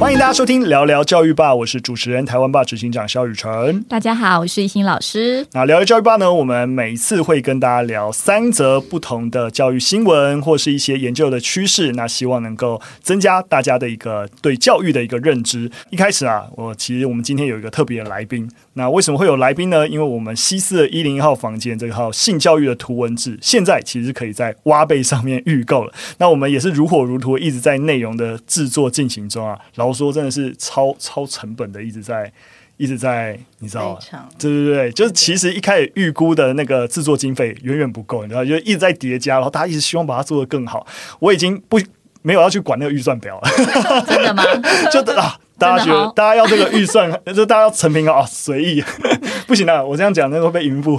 欢迎大家收听聊聊教育吧，我是主持人台湾吧执行长肖雨辰。大家好，我是一心老师。那聊聊教育吧呢，我们每一次会跟大家聊三则不同的教育新闻，或是一些研究的趋势。那希望能够增加大家的一个对教育的一个认知。一开始啊，我其实我们今天有一个特别的来宾。那为什么会有来宾呢？因为我们西四的一零一号房间这个号性教育的图文字，现在其实可以在挖贝上面预购了。那我们也是如火如荼，一直在内容的制作进行中啊。老实说，真的是超超成本的，一直在一直在，你知道吗？对对对，就是其实一开始预估的那个制作经费远远不够，你知道，就一直在叠加，然后大家一直希望把它做得更好。我已经不没有要去管那个预算表了，真的吗？就啊。大家觉得，大家要这个预算，就大家要成品啊，随意，不行了，我这样讲那个会被云布。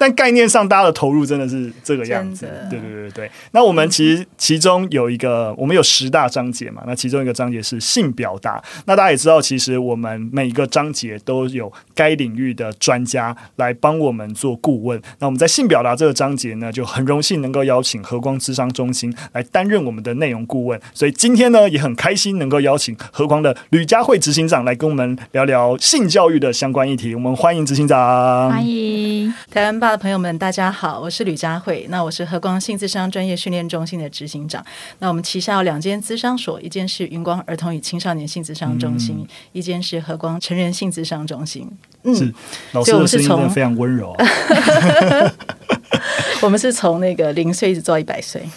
但概念上，大家的投入真的是这个样子。对对对对。那我们其实其中有一个，我们有十大章节嘛，那其中一个章节是性表达。那大家也知道，其实我们每一个章节都有该领域的专家来帮我们做顾问。那我们在性表达这个章节呢，就很荣幸能够邀请和光智商中心来担任我们的内容顾问。所以今天呢，也很开心能够邀。请和光的吕佳慧执行长来跟我们聊聊性教育的相关议题。我们欢迎执行长。欢迎台湾吧的朋友们，大家好，我是吕佳慧。那我是和光性智商专业训练中心的执行长。那我们旗下有两间咨商所，一间是云光儿童与青少年性智商中心，嗯、一间是和光成人性智商中心。嗯，是老师的声音真的非常温柔、啊。我们是从那个零岁一直做到一百岁。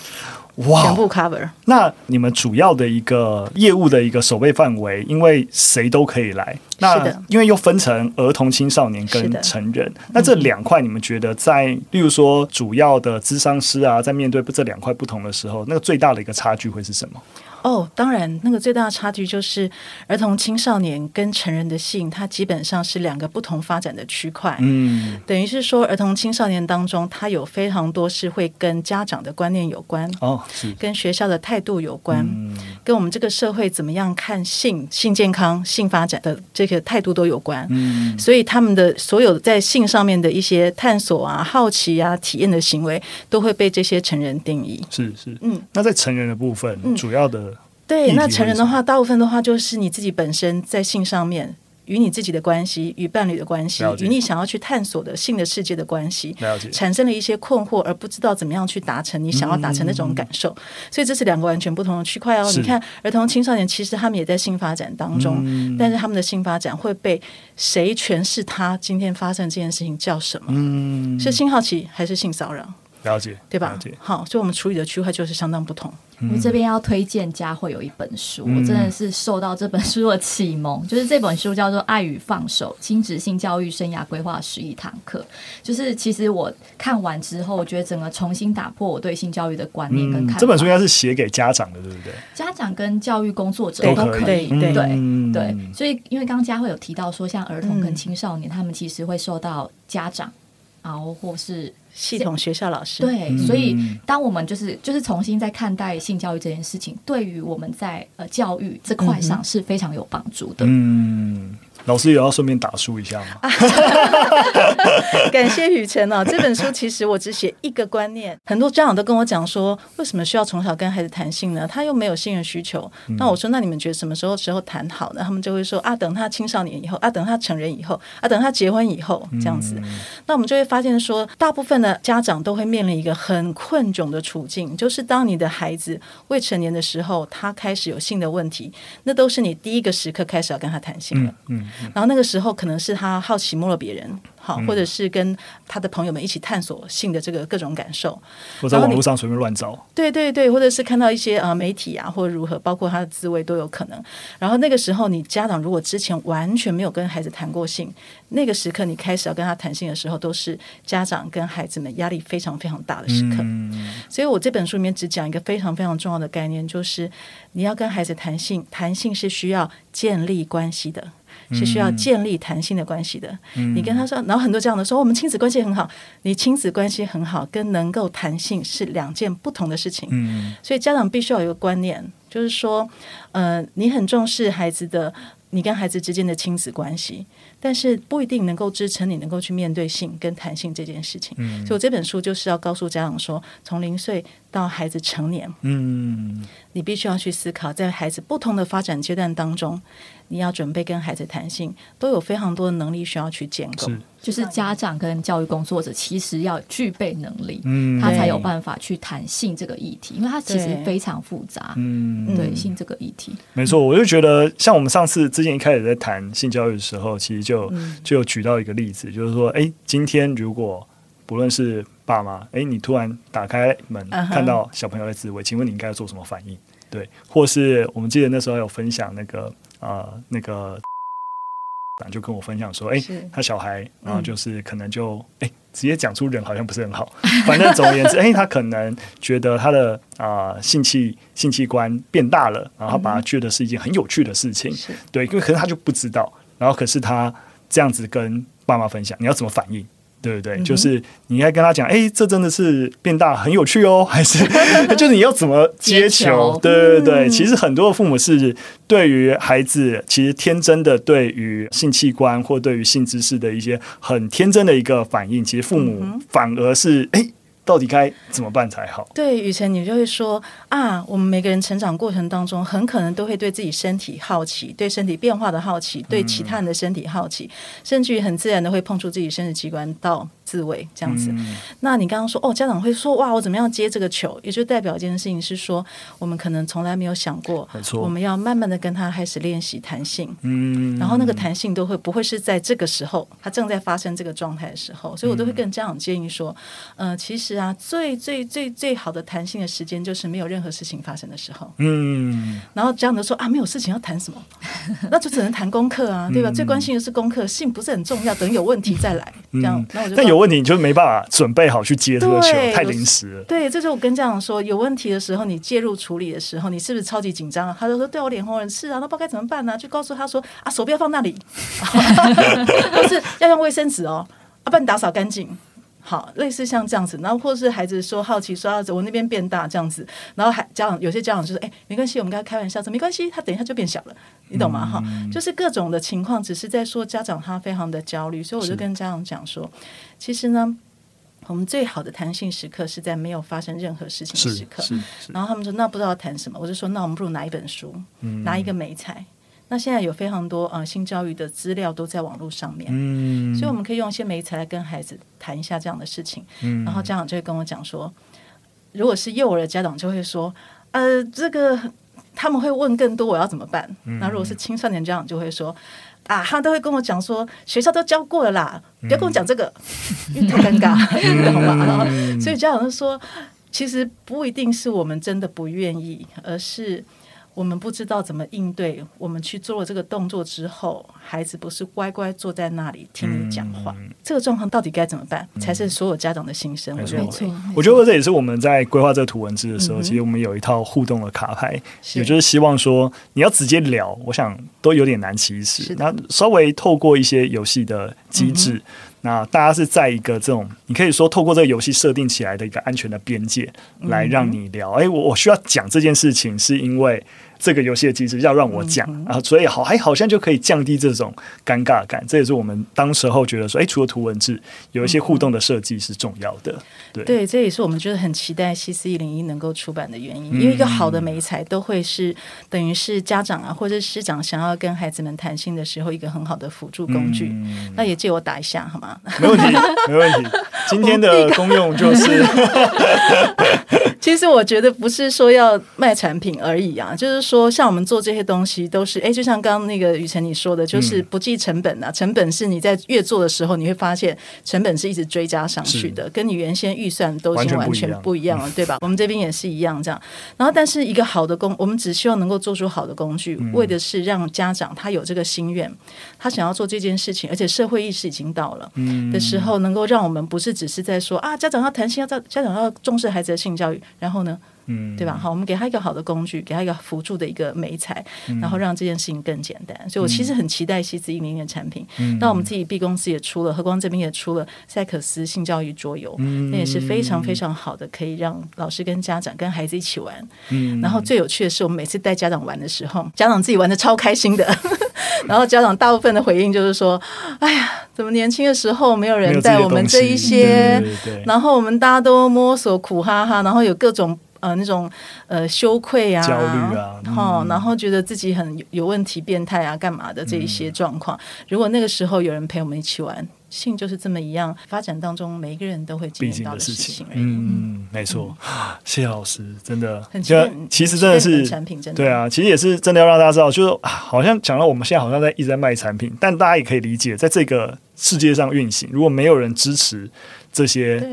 哇，全部 cover。那你们主要的一个业务的一个守备范围，因为谁都可以来。那因为又分成儿童、青少年跟成人，那这两块你们觉得在，例如说主要的咨商师啊，在面对这两块不同的时候，那个最大的一个差距会是什么？哦，当然，那个最大的差距就是儿童、青少年跟成人的性，它基本上是两个不同发展的区块。嗯，等于是说，儿童、青少年当中，它有非常多是会跟家长的观念有关，哦，是跟学校的态度有关，嗯，跟我们这个社会怎么样看性、性健康、性发展的这个态度都有关。嗯，所以他们的所有在性上面的一些探索啊、好奇啊、体验的行为，都会被这些成人定义。是是，嗯，那在成人的部分，嗯，主要的。对，那成人的话，大部分的话就是你自己本身在性上面，与你自己的关系、与伴侣的关系、与你想要去探索的性的世界的关系，产生了一些困惑，而不知道怎么样去达成你想要达成那种感受。嗯、所以这是两个完全不同的区块哦。你看，儿童、青少年其实他们也在性发展当中，嗯、但是他们的性发展会被谁诠释？他今天发生这件事情叫什么？嗯、是性好奇还是性骚扰？了解，对吧？好，所以我们处理的区块就是相当不同。我这边要推荐佳慧有一本书，嗯，我真的是受到这本书的启蒙，就是这本书叫做《爱与放手：亲职性教育生涯规划十一堂课》。就是其实我看完之后，我觉得整个重新打破我对性教育的观念跟看法。这本书应该是写给家长的，对不对？家长跟教育工作者都可以，对对对，对。所以，因为刚刚佳慧有提到说，像儿童跟青少年，他们其实会受到家长啊，或是。系统学校老师对，所以当我们就是就是重新在看待性教育这件事情，对于我们在呃教育这块上是非常有帮助的。嗯。老师也要顺便打书一下吗？感谢雨辰哦。这本书其实我只写一个观念，很多家长都跟我讲说，为什么需要从小跟孩子谈性呢？他又没有性的需求。那我说，那你们觉得什么时候时候谈好呢？他们就会说啊，等他青少年以后，啊，等他成人以后，啊，等他结婚以后这样子。那我们就会发现说，大部分的家长都会面临一个很困窘的处境，就是当你的孩子未成年的时候，他开始有性的问题，那都是你第一个时刻开始要跟他谈性了。嗯。然后那个时候可能是他好奇摸了别人，好，或者是跟他的朋友们一起探索性的这个各种感受，我在网络上随便乱找，对对对，或者是看到一些呃媒体啊，或者如何，包括他的滋味都有可能。然后那个时候，你家长如果之前完全没有跟孩子谈过性，那个时刻你开始要跟他谈性的时候，都是家长跟孩子们压力非常非常大的时刻。嗯。所以我这本书里面只讲一个非常非常重要的概念，就是你要跟孩子谈性，谈性是需要建立关系的。是需要建立弹性的关系的。嗯、你跟他说，然后很多这样的说，我们亲子关系很好。你亲子关系很好，跟能够弹性是两件不同的事情。嗯、所以家长必须要有一个观念，就是说，呃，你很重视孩子的，你跟孩子之间的亲子关系。但是不一定能够支撑你能够去面对性跟弹性这件事情。嗯，所以我这本书就是要告诉家长说，从零岁到孩子成年，嗯，你必须要去思考，在孩子不同的发展阶段当中。你要准备跟孩子谈性，都有非常多的能力需要去建构。是，就是家长跟教育工作者其实要具备能力，嗯，他才有办法去谈性这个议题，因为他其实非常复杂。嗯，对性这个议题，没错。我就觉得，像我们上次之前一开始在谈性教育的时候，其实就就有举到一个例子，就是说，哎，今天如果不论是爸妈，哎，你突然打开门看到小朋友在自慰，请问你应该要做什么反应？对，或是我们记得那时候有分享那个。呃，那个就跟我分享说，哎、欸，他小孩，然后就是可能就，哎、欸，直接讲出人好像不是很好，反正总而言之，哎、欸，他可能觉得他的啊、呃、性器性器官变大了，然后他把他觉得是一件很有趣的事情，嗯、对，因为可能他就不知道，然后可是他这样子跟爸妈分享，你要怎么反应？对不对？嗯、就是你应该跟他讲，哎，这真的是变大很有趣哦，还是 就是你要怎么接球？对对对，嗯、其实很多的父母是对于孩子，其实天真的对于性器官或对于性知识的一些很天真的一个反应，其实父母反而是哎。到底该怎么办才好？对，雨辰，你就会说啊，我们每个人成长过程当中，很可能都会对自己身体好奇，对身体变化的好奇，对其他人的身体好奇，嗯、甚至于很自然的会碰触自己生殖器官到自慰这样子。嗯、那你刚刚说哦，家长会说哇，我怎么样接这个球？也就代表一件事情是说，我们可能从来没有想过，我们要慢慢的跟他开始练习弹性，嗯，然后那个弹性都会不会是在这个时候，他正在发生这个状态的时候，所以我都会跟家长建议说，嗯、呃，其实。啊，最最最最好的弹性的时间就是没有任何事情发生的时候。嗯，然后家长都说啊，没有事情要谈什么，那就只能谈功课啊，对吧？嗯、最关心的是功课，性不是很重要，等有问题再来。这样，那、嗯、我就但有问题你就没办法准备好去接这个球，太临时了。对，这就是我跟家长说，有问题的时候，你介入处理的时候，你是不是超级紧张？他就说对我脸红人赤啊，那不知道该怎么办呢、啊？就告诉他说啊，手不要放那里，都是要用卫生纸哦，啊，不然打扫干净。好，类似像这样子，然后或是孩子说好奇说啊，我那边变大这样子，然后还家长有些家长就说，哎，没关系，我们跟他开玩笑说没关系，他等一下就变小了，你懂吗？哈、嗯，就是各种的情况，只是在说家长他非常的焦虑，所以我就跟家长讲说，其实呢，我们最好的弹性时刻是在没有发生任何事情的时刻。然后他们说那不知道谈什么，我就说那我们不如拿一本书，嗯、拿一个媒材。那现在有非常多呃性教育的资料都在网络上面，嗯，所以我们可以用一些媒材来跟孩子谈一下这样的事情，嗯，然后家长就会跟我讲说，如果是幼儿的家长就会说，呃，这个他们会问更多我要怎么办？嗯，那如果是青少年家长就会说，啊，他都会跟我讲说学校都教过了啦，不要跟我讲这个，因为太尴尬，嗯、懂吗？然 后所以家长就说，其实不一定是我们真的不愿意，而是。我们不知道怎么应对。我们去做了这个动作之后，孩子不是乖乖坐在那里听你讲话，嗯、这个状况到底该怎么办？才是所有家长的心声。我觉得，我觉得这也是我们在规划这个图文字的时候，嗯、其实我们有一套互动的卡牌，也就是希望说你要直接聊，我想都有点难启齿。那稍微透过一些游戏的机制，那大家是在一个这种，你可以说透过这个游戏设定起来的一个安全的边界，来让你聊。哎、嗯哼，我我需要讲这件事情，是因为。这个游戏的机制要让我讲、嗯、哼啊，所以好还好像就可以降低这种尴尬感。这也是我们当时候觉得说，哎，除了图文字，有一些互动的设计是重要的。对，对，这也是我们就是很期待 CC 一零一能够出版的原因。因为一个好的美材都会是等于是家长啊或者师长想要跟孩子们谈心的时候一个很好的辅助工具。嗯、那也借我打一下好吗？没问题，没问题。今天的功用就是，其实我觉得不是说要卖产品而已啊，就是说。像我们做这些东西都是哎，就像刚刚那个雨辰你说的，就是不计成本、啊。嗯、成本是你在越做的时候，你会发现成本是一直追加上去的，跟你原先预算都已经完全不一样了，对吧？我们这边也是一样这样。然后，但是一个好的工，我们只希望能够做出好的工具，嗯、为的是让家长他有这个心愿，他想要做这件事情，而且社会意识已经到了的时候，能够让我们不是只是在说啊，家长要谈性，要家长要重视孩子的性教育，然后呢？嗯，对吧？好，我们给他一个好的工具，给他一个辅助的一个媒材，嗯、然后让这件事情更简单。所以我其实很期待西子一零的产品。嗯、那我们自己 B 公司也出了，和光这边也出了赛可斯性教育桌游，嗯、那也是非常非常好的，可以让老师跟家长跟孩子一起玩。嗯，然后最有趣的是，我们每次带家长玩的时候，家长自己玩的超开心的。然后家长大部分的回应就是说：“哎呀，怎么年轻的时候没有人带我们这一些？对对对，然后我们大家都摸索苦哈哈，然后有各种。”呃，那种呃羞愧啊，焦虑啊，哈、嗯，然后觉得自己很有问题、变态啊，干嘛的这一些状况。嗯、如果那个时候有人陪我们一起玩，性就是这么一样发展当中，每一个人都会经历到的事情。嗯，没错。嗯、谢 谢老师，真的，很其实真的是产品，真的对啊，其实也是真的要让大家知道，就是好像讲到我们现在好像在一直在卖产品，但大家也可以理解，在这个世界上运行，如果没有人支持。这些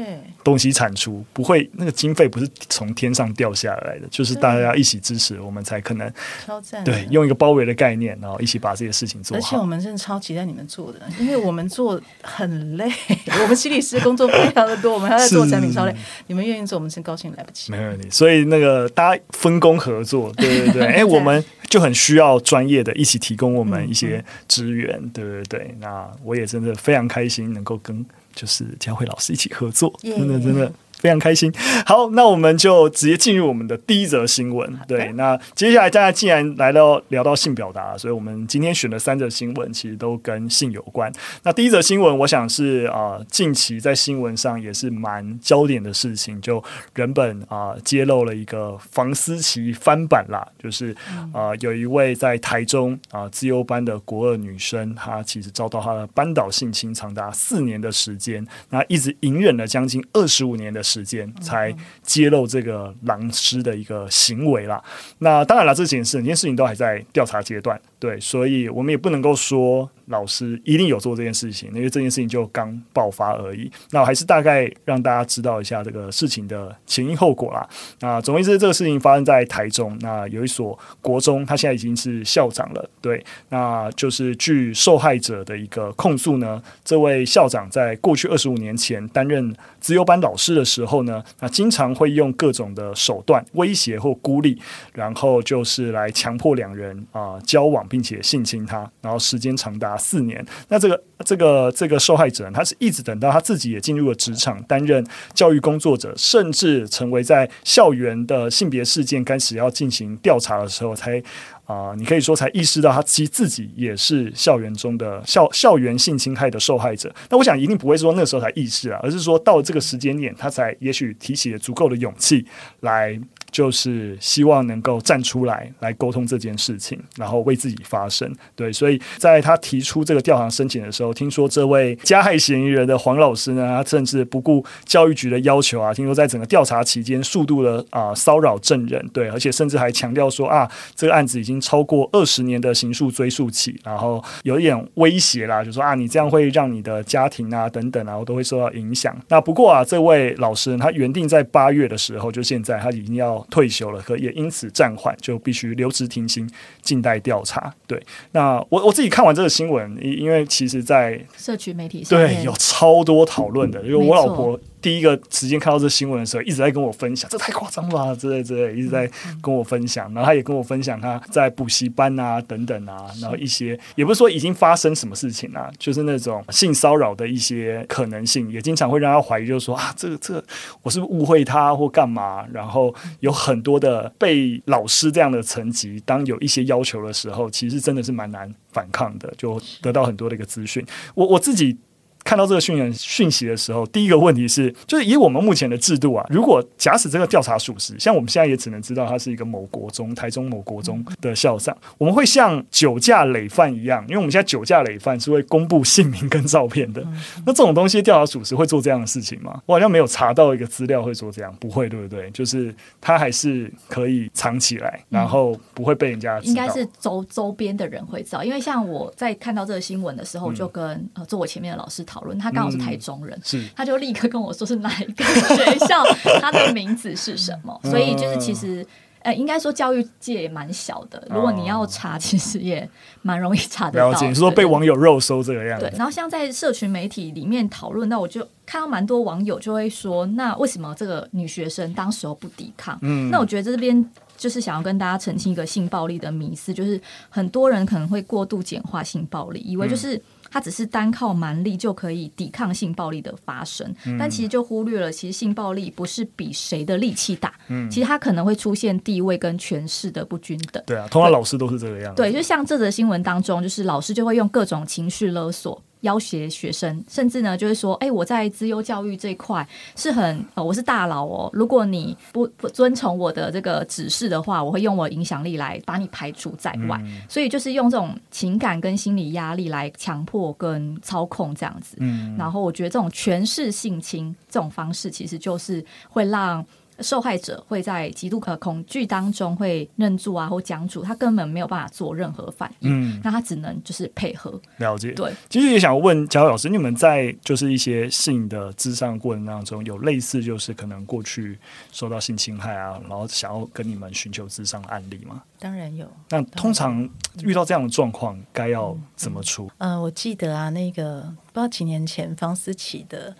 东西产出不会，那个经费不是从天上掉下来的，就是大家一起支持，我们才可能超赞。对，用一个包围的概念，然后一起把这些事情做好。而且我们真的超期待你们做的，因为我们做很累，我们心理师工作非常的多，我们还在做产品超累。你们愿意做，我们真高兴来不及。没问题，所以那个大家分工合作，对对对，哎，我们就很需要专业的一起提供我们一些资源，对对对。那我也真的非常开心能够跟。就是佳慧老师一起合作，yeah, 真的真的。非常开心。好，那我们就直接进入我们的第一则新闻。对，那接下来大家既然来到聊到性表达，所以我们今天选的三则新闻其实都跟性有关。那第一则新闻，我想是啊、呃，近期在新闻上也是蛮焦点的事情，就人本啊、呃、揭露了一个房思琪翻版啦，就是啊、呃、有一位在台中啊自由班的国二女生，她其实遭到她的班导性侵长达四年的时间，那一直隐忍了将近二十五年的时间才揭露这个狼师的一个行为啦。那当然了，这件事，这件事情都还在调查阶段。对，所以我们也不能够说老师一定有做这件事情，因为这件事情就刚爆发而已。那我还是大概让大家知道一下这个事情的前因后果啦。那总而言之，这个事情发生在台中，那有一所国中，他现在已经是校长了。对，那就是据受害者的一个控诉呢，这位校长在过去二十五年前担任资优班老师的时候呢，那经常会用各种的手段威胁或孤立，然后就是来强迫两人啊、交往。并且性侵他，然后时间长达四年。那这个这个这个受害者，他是一直等到他自己也进入了职场，担任教育工作者，甚至成为在校园的性别事件开始要进行调查的时候，才啊、你可以说才意识到他其实自己也是校园中的校校园性侵害的受害者。那我想一定不会说那时候才意识啊，而是说到这个时间点，他才也许提起了足够的勇气来。就是希望能够站出来，来沟通这件事情，然后为自己发声。对，所以在他提出这个调查申请的时候，听说这位加害嫌疑人的黄老师呢，他甚至不顾教育局的要求啊，听说在整个调查期间，数度的啊骚扰证人，对，而且甚至还强调说啊，这个案子已经超过二十年的刑诉追诉期，然后有一点威胁啦，就说啊，你这样会让你的家庭啊等等啊，我都会受到影响。那不过啊，这位老师他原定在八月的时候，就现在他已经要。退休了，可也因此暂缓，就必须留职停薪，静待调查。对，那我我自己看完这个新闻，因因为其实，在社区媒体上对有超多讨论的，因为我老婆。第一个时间看到这新闻的时候，一直在跟我分享，这太夸张了，之类之类，一直在跟我分享。然后他也跟我分享他在补习班啊等等啊，然后一些也不是说已经发生什么事情啊，就是那种性骚扰的一些可能性，也经常会让他怀疑，就是说啊，这个这个我是不是误会他或干嘛？然后有很多的被老师这样的层级，当有一些要求的时候，其实真的是蛮难反抗的，就得到很多的一个资讯。我我自己。看到这个讯息讯息的时候，第一个问题是，就是以我们目前的制度啊，如果假使这个调查属实，像我们现在也只能知道他是一个某国中、台中某国中的校长，我们会像酒驾累犯一样，因为我们现在酒驾累犯是会公布姓名跟照片的。那这种东西调查属实会做这样的事情吗？我好像没有查到一个资料会做这样，不会，对不对？就是他还是可以藏起来，然后不会被人家。应该是周周边的人会知道，因为像我在看到这个新闻的时候，就跟、嗯、呃坐我前面的老师讨论，他刚好是台中人，嗯、他就立刻跟我说是哪一个学校，他的名字是什么。所以就是其实，呃，应该说教育界也蛮小的，如果你要查，其实也蛮容易查得到。了解，你说被网友肉搜这个样子。对，然后像在社群媒体里面讨论，那我就看到蛮多网友就会说，那为什么这个女学生当时候不抵抗？嗯，那我觉得这边。就是想要跟大家澄清一个性暴力的迷思，就是很多人可能会过度简化性暴力，以为就是他只是单靠蛮力就可以抵抗性暴力的发生，嗯、但其实就忽略了，其实性暴力不是比谁的力气大，嗯，其实他可能会出现地位跟权势的不均等。对啊，通常老师都是这个样子。对，就像这则新闻当中，就是老师就会用各种情绪勒索。要挟学生，甚至呢，就是说，哎、欸，我在资优教育这一块是很，呃，我是大佬哦。如果你不不遵从我的这个指示的话，我会用我影响力来把你排除在外。嗯、所以就是用这种情感跟心理压力来强迫跟操控这样子。嗯，然后我觉得这种权势性侵这种方式，其实就是会让。受害者会在极度可恐惧当中会认住啊，或僵住，他根本没有办法做任何反应，嗯，那他只能就是配合。了解，对。其实也想问佳慧老师，你们在就是一些性的智商过程当中，有类似就是可能过去受到性侵害啊，然后想要跟你们寻求智商的案例吗？当然有。那通常遇到这样的状况，该要怎么处？嗯，呃，我记得啊，那个不知道几年前方思琪的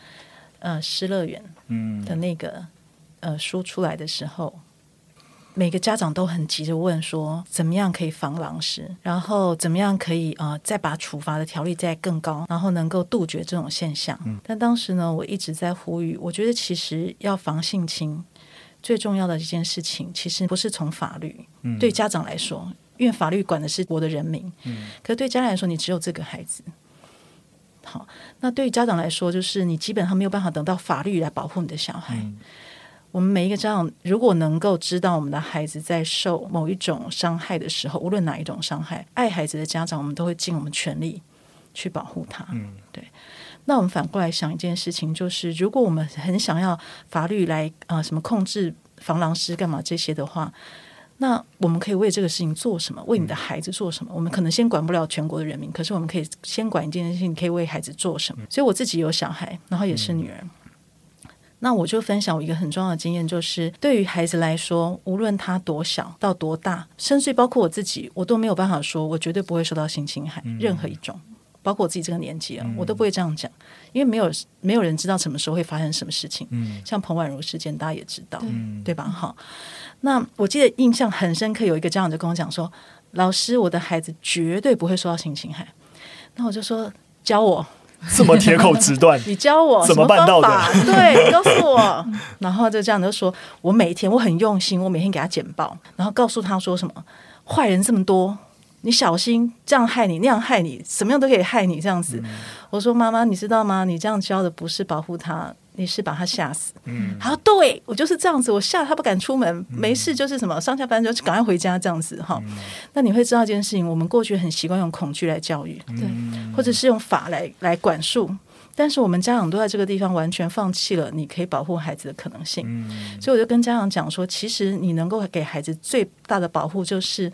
呃失乐园，嗯的那个。嗯呃，书出来的时候，每个家长都很急着问说，怎么样可以防狼食？然后怎么样可以呃，再把处罚的条例再更高，然后能够杜绝这种现象？嗯。但当时呢，我一直在呼吁，我觉得其实要防性侵，最重要的一件事情，其实不是从法律。嗯。对家长来说，因为法律管的是我的人民。嗯。可是对家长来说，你只有这个孩子。好，那对于家长来说，就是你基本上没有办法等到法律来保护你的小孩。嗯。我们每一个家长，如果能够知道我们的孩子在受某一种伤害的时候，无论哪一种伤害，爱孩子的家长，我们都会尽我们全力去保护他。嗯，对。那我们反过来想一件事情，就是如果我们很想要法律来啊、呃，什么控制防狼师干嘛这些的话，那我们可以为这个事情做什么？为你的孩子做什么？我们可能先管不了全国的人民，可是我们可以先管一件事情，你可以为孩子做什么？所以我自己有小孩，然后也是女儿。嗯那我就分享我一个很重要的经验，就是对于孩子来说，无论他多小到多大，甚至包括我自己，我都没有办法说，我绝对不会受到性侵害，任何一种，包括我自己这个年纪啊，我都不会这样讲，因为没有没有人知道什么时候会发生什么事情。嗯像彭婉如事件，大家也知道，对吧？好，那我记得印象很深刻，有一个家长就跟我讲说：“老师，我的孩子绝对不会受到性侵害。”那我就说：“教我。” 这么铁口直断，你教我怎么办到的？对，你告诉我。然后就这样就说，我每天我很用心，我每天给他简报，然后告诉他说什么坏人这么多，你小心这样害你，那样害你，什么样都可以害你这样子。嗯、我说妈妈，你知道吗？你这样教的不是保护他。你是把他吓死，嗯，好，对我就是这样子，我吓他不敢出门，嗯、没事就是什么上下班就赶快回家这样子哈。嗯、那你会知道一件事情，我们过去很习惯用恐惧来教育，对、嗯，或者是用法来来管束，但是我们家长都在这个地方完全放弃了你可以保护孩子的可能性，嗯、所以我就跟家长讲说，其实你能够给孩子最大的保护就是。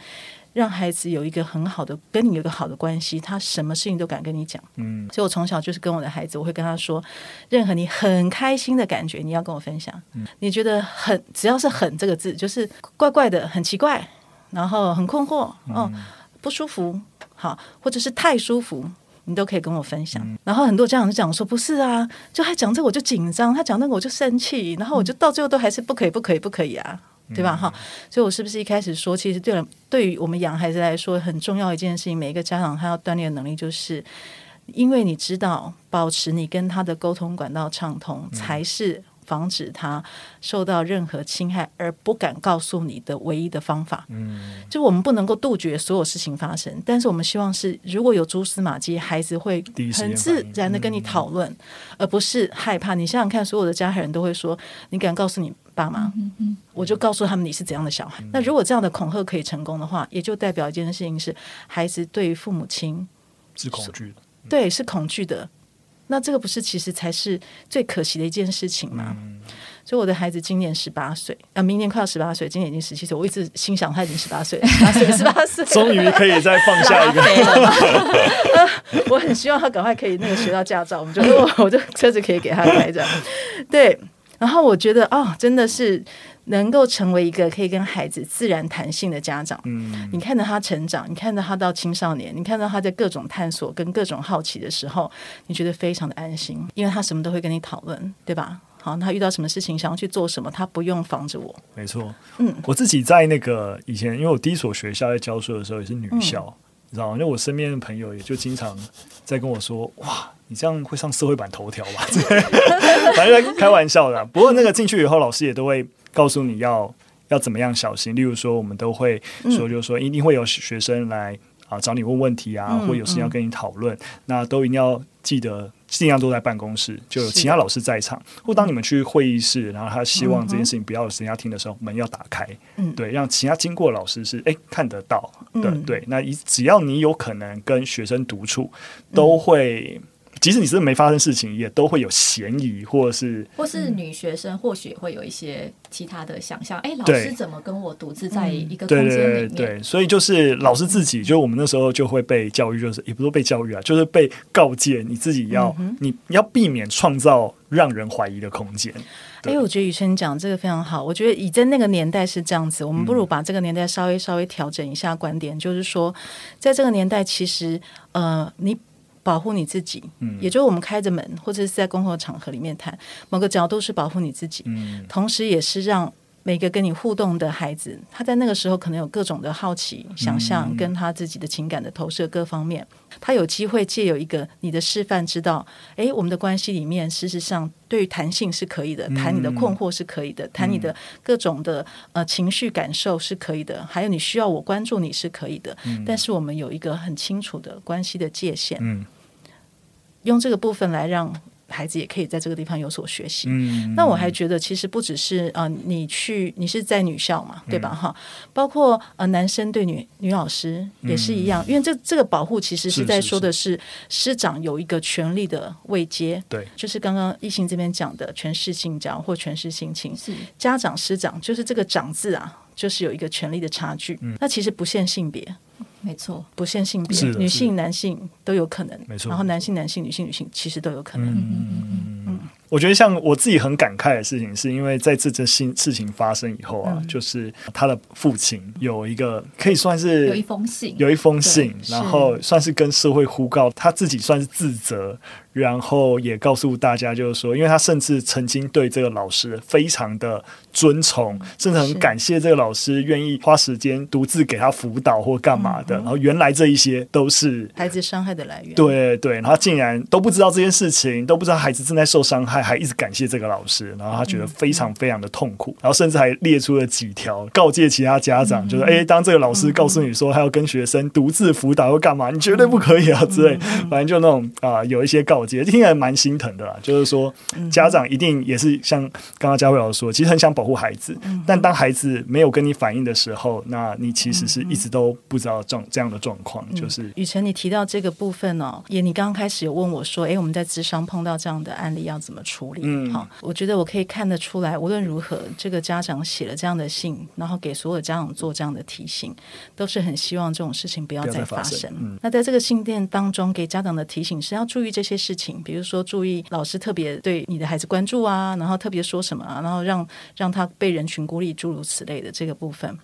让孩子有一个很好的跟你有一个好的关系，他什么事情都敢跟你讲。嗯，所以我从小就是跟我的孩子，我会跟他说，任何你很开心的感觉，你要跟我分享。嗯，你觉得很只要是“很”这个字，就是怪怪的、很奇怪，然后很困惑，哦，不舒服，好，或者是太舒服，你都可以跟我分享。嗯，然后很多家长就讲说，不是啊，就他讲这个我就紧张，他讲那个我就生气，然后我就到最后都还是不可以，不可以，不可以啊。对吧？哈，所以我是不是一开始说，其实对了，对于我们养孩子来说，很重要一件事情，每一个家长他要锻炼的能力，就是因为你知道，保持你跟他的沟通管道畅通，才是。防止他受到任何侵害而不敢告诉你的唯一的方法，嗯，就我们不能够杜绝所有事情发生，但是我们希望是如果有蛛丝马迹，孩子会很自然的跟你讨论，嗯、而不是害怕。你想想看，所有的家人都会说：“你敢告诉你爸妈？”嗯嗯、我就告诉他们你是怎样的小孩。嗯、那如果这样的恐吓可以成功的话，也就代表一件事情是，孩子对于父母亲是恐惧的，对，是恐惧的。那这个不是其实才是最可惜的一件事情吗？嗯、所以我的孩子今年十八岁，啊，明年快要十八岁，今年已经十七岁。我一直心想他已经十八岁，十八岁，十八岁，终于可以再放下一个。我很希望他赶快可以那个学到驾照，我们就我我就车子可以给他开着。对，然后我觉得哦，真的是。能够成为一个可以跟孩子自然谈性的家长，嗯，你看到他成长，你看到他到青少年，你看到他在各种探索跟各种好奇的时候，你觉得非常的安心，因为他什么都会跟你讨论，对吧？好，他遇到什么事情想要去做什么，他不用防着我。没错，嗯，我自己在那个以前，因为我第一所学校在教书的时候也是女校。嗯你知道吗？因为我身边的朋友也就经常在跟我说：“哇，你这样会上社会版头条吧？” 反正开玩笑的。不过那个进去以后，老师也都会告诉你要要怎么样小心。例如说，我们都会说，就是说一定会有学生来啊找你问问题啊，或有事情要跟你讨论，那都一定要记得。尽量都在办公室，就有其他老师在场。或当你们去会议室，然后他希望这件事情不要有人家听的时候，门要打开，嗯，对，让其他经过的老师是哎看得到的，对。那一只要你有可能跟学生独处，都会。即使你是没发生事情，也都会有嫌疑，或者是或是女学生或许会有一些其他的想象。哎、欸，老师怎么跟我独自在一个空间里面？对对对对，所以就是老师自己，就我们那时候就会被教育，就是也不是被教育啊，就是被告诫你自己要、嗯、你要避免创造让人怀疑的空间。哎、欸，我觉得雨辰讲这个非常好。我觉得以在那个年代是这样子，我们不如把这个年代稍微稍微调整一下观点，嗯、就是说，在这个年代，其实呃，你。保护你自己，嗯，也就是我们开着门，或者是在公共场合里面谈某个角度是保护你自己，嗯，同时也是让每个跟你互动的孩子，他在那个时候可能有各种的好奇、想象，跟他自己的情感的投射各方面，他有机会借由一个你的示范，知道，哎，我们的关系里面，事实上对于弹性是可以的，谈你的困惑是可以的，谈你的各种的呃情绪感受是可以的，还有你需要我关注你是可以的，但是我们有一个很清楚的关系的界限，嗯。用这个部分来让孩子也可以在这个地方有所学习。嗯，那我还觉得其实不只是啊、呃，你去你是在女校嘛，对吧？哈、嗯，包括呃男生对女女老师也是一样，嗯、因为这这个保护其实是在说的是师长有一个权力的位阶，对，就是刚刚异性这边讲的权势性交或权势性侵，是家长师长就是这个长字啊，就是有一个权力的差距。嗯，那其实不限性别。没错，不限性别，女性、男性都有可能。没错，然后男性、男性、女性、女性，其实都有可能。嗯嗯嗯。我觉得像我自己很感慨的事情，是因为在这件新事情发生以后啊，嗯、就是他的父亲有一个可以算是有一封信，有一封信，然后算是跟社会呼告，他自己算是自责。然后也告诉大家，就是说，因为他甚至曾经对这个老师非常的尊崇，甚至很感谢这个老师愿意花时间独自给他辅导或干嘛的。然后原来这一些都是孩子伤害的来源。对对，然后他竟然都不知道这件事情，都不知道孩子正在受伤害，还一直感谢这个老师，然后他觉得非常非常的痛苦，然后甚至还列出了几条告诫其他家长，就是哎，当这个老师告诉你说他要跟学生独自辅导或干嘛，你绝对不可以啊 之类，反正就那种啊，有一些告诫。听起来蛮心疼的啦，就是说家长一定也是像刚刚佳慧老师说，其实很想保护孩子，但当孩子没有跟你反应的时候，那你其实是一直都不知道这这样的状况。就是雨辰，你提到这个部分哦，也你刚刚开始有问我说，哎，我们在智商碰到这样的案例要怎么处理？嗯，好，我觉得我可以看得出来，无论如何，这个家长写了这样的信，然后给所有家长做这样的提醒，都是很希望这种事情不要再发生。嗯，那在这个信件当中给家长的提醒是要注意这些事情。比如说，注意老师特别对你的孩子关注啊，然后特别说什么啊，然后让让他被人群孤立，诸如此类的这个部分。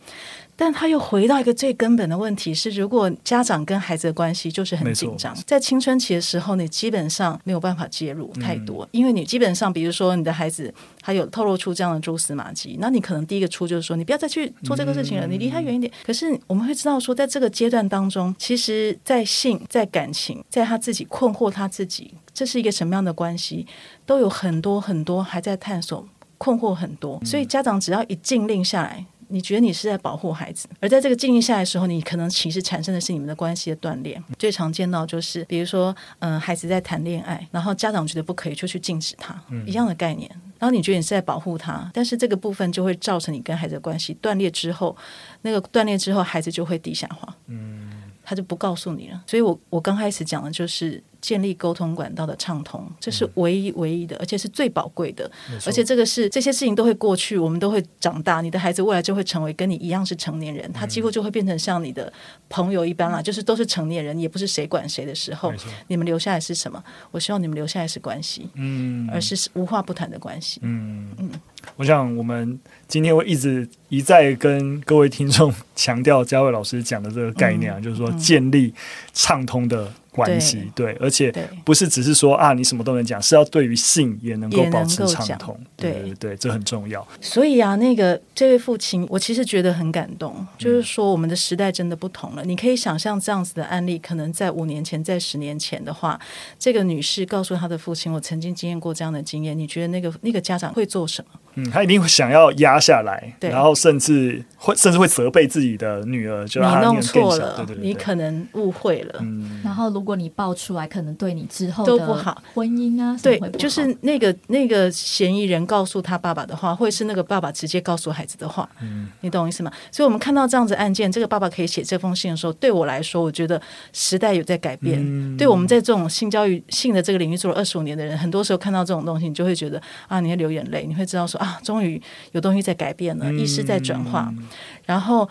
但他又回到一个最根本的问题是：如果家长跟孩子的关系就是很紧张，在青春期的时候，你基本上没有办法介入太多，嗯、因为你基本上，比如说你的孩子他有透露出这样的蛛丝马迹，那你可能第一个出就是说，你不要再去做这个事情了，你离他远一点。可是我们会知道说，在这个阶段当中，其实，在性、在感情、在他自己困惑他自己，这是一个什么样的关系，都有很多很多还在探索，困惑很多。所以家长只要一禁令下来。你觉得你是在保护孩子，而在这个静音下来的时候，你可能其实产生的是你们的关系的断裂。最常见到就是，比如说，嗯、呃，孩子在谈恋爱，然后家长觉得不可以，就去禁止他，嗯、一样的概念。然后你觉得你是在保护他，但是这个部分就会造成你跟孩子的关系断裂之后，那个断裂之后，孩子就会地下化，嗯，他就不告诉你了。所以我我刚开始讲的就是。建立沟通管道的畅通，这是唯一唯一的，而且是最宝贵的。而且这个是这些事情都会过去，我们都会长大，你的孩子未来就会成为跟你一样是成年人，他几乎就会变成像你的朋友一般啦，就是都是成年人，也不是谁管谁的时候，你们留下来是什么？我希望你们留下来是关系，嗯，而是无话不谈的关系，嗯嗯。我想我们今天会一直一再跟各位听众 强调嘉伟老师讲的这个概念啊，嗯、就是说建立畅通的。关系对，而且不是只是说啊，你什么都能讲，是要对于性也能够保持畅通，对对对，这很重要。所以啊，那个这位父亲，我其实觉得很感动，嗯、就是说我们的时代真的不同了。你可以想象这样子的案例，可能在五年前、在十年前的话，这个女士告诉她的父亲：“我曾经经验过这样的经验。”你觉得那个那个家长会做什么？嗯，他一定会想要压下来，对，然后甚至会甚至会责备自己的女儿，就你弄错了，对对对，你可能误会了。嗯，然后如果你爆出来，可能对你之后都不好，婚姻啊，对，就是那个那个嫌疑人告诉他爸爸的话，或者是那个爸爸直接告诉孩子的话，嗯，你懂我意思吗？所以，我们看到这样子案件，这个爸爸可以写这封信的时候，对我来说，我觉得时代有在改变。嗯，对我们在这种性教育、性的这个领域做了二十五年的人，很多时候看到这种东西，你就会觉得啊，你会流眼泪，你会知道说啊，终于。有东西在改变了，意识在转化，嗯、然后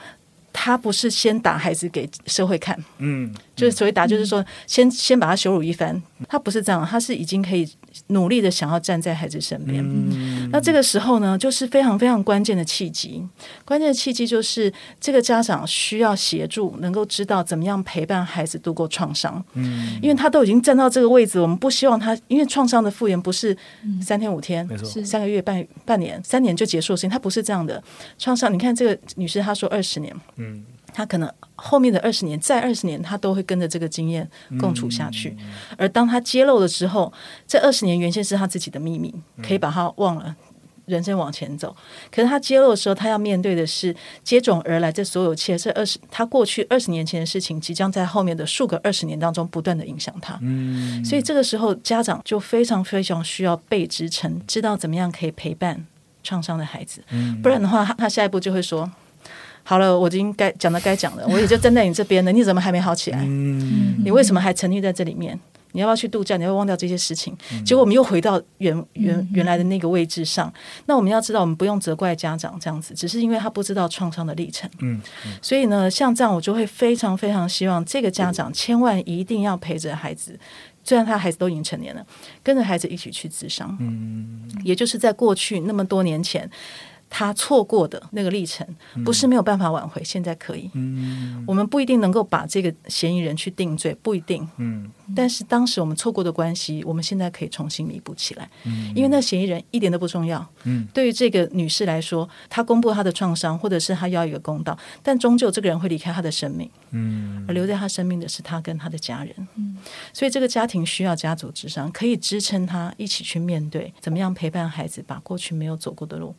他不是先打孩子给社会看，嗯，就是所谓打，就是说先先把他羞辱一番，他不是这样，他是已经可以。努力的想要站在孩子身边，嗯、那这个时候呢，就是非常非常关键的契机。关键的契机就是这个家长需要协助，能够知道怎么样陪伴孩子度过创伤。嗯，因为他都已经站到这个位置，我们不希望他，因为创伤的复原不是三天五天，没错，三个月半半年三年就结束的事情，他不是这样的创伤。你看这个女士，她说二十年，嗯。他可能后面的二十年，再二十年，他都会跟着这个经验共处下去。嗯、而当他揭露了之后，这二十年原先是他自己的秘密，可以把他忘了，人生往前走。可是他揭露的时候，他要面对的是接踵而来这所有切，这二十他过去二十年前的事情，即将在后面的数个二十年当中不断的影响他。嗯、所以这个时候，家长就非常非常需要被支撑，知道怎么样可以陪伴创伤的孩子。不然的话，他下一步就会说。好了，我已经该讲的该讲了，我也就站在你这边了。你怎么还没好起来？嗯、你为什么还沉溺在这里面？你要不要去度假？你要要忘掉这些事情？嗯、结果我们又回到原原原来的那个位置上。嗯、那我们要知道，我们不用责怪家长这样子，只是因为他不知道创伤的历程。嗯嗯、所以呢，像这样，我就会非常非常希望这个家长千万一定要陪着孩子，虽然他孩子都已经成年了，跟着孩子一起去自伤。嗯、也就是在过去那么多年前。他错过的那个历程，不是没有办法挽回，嗯、现在可以。嗯、我们不一定能够把这个嫌疑人去定罪，不一定。嗯、但是当时我们错过的关系，我们现在可以重新弥补起来。嗯、因为那嫌疑人一点都不重要。嗯、对于这个女士来说，她公布她的创伤，或者是她要一个公道，但终究这个人会离开她的生命。嗯、而留在她生命的是她跟她的家人。嗯、所以这个家庭需要家族之商，可以支撑她一起去面对，怎么样陪伴孩子，把过去没有走过的路。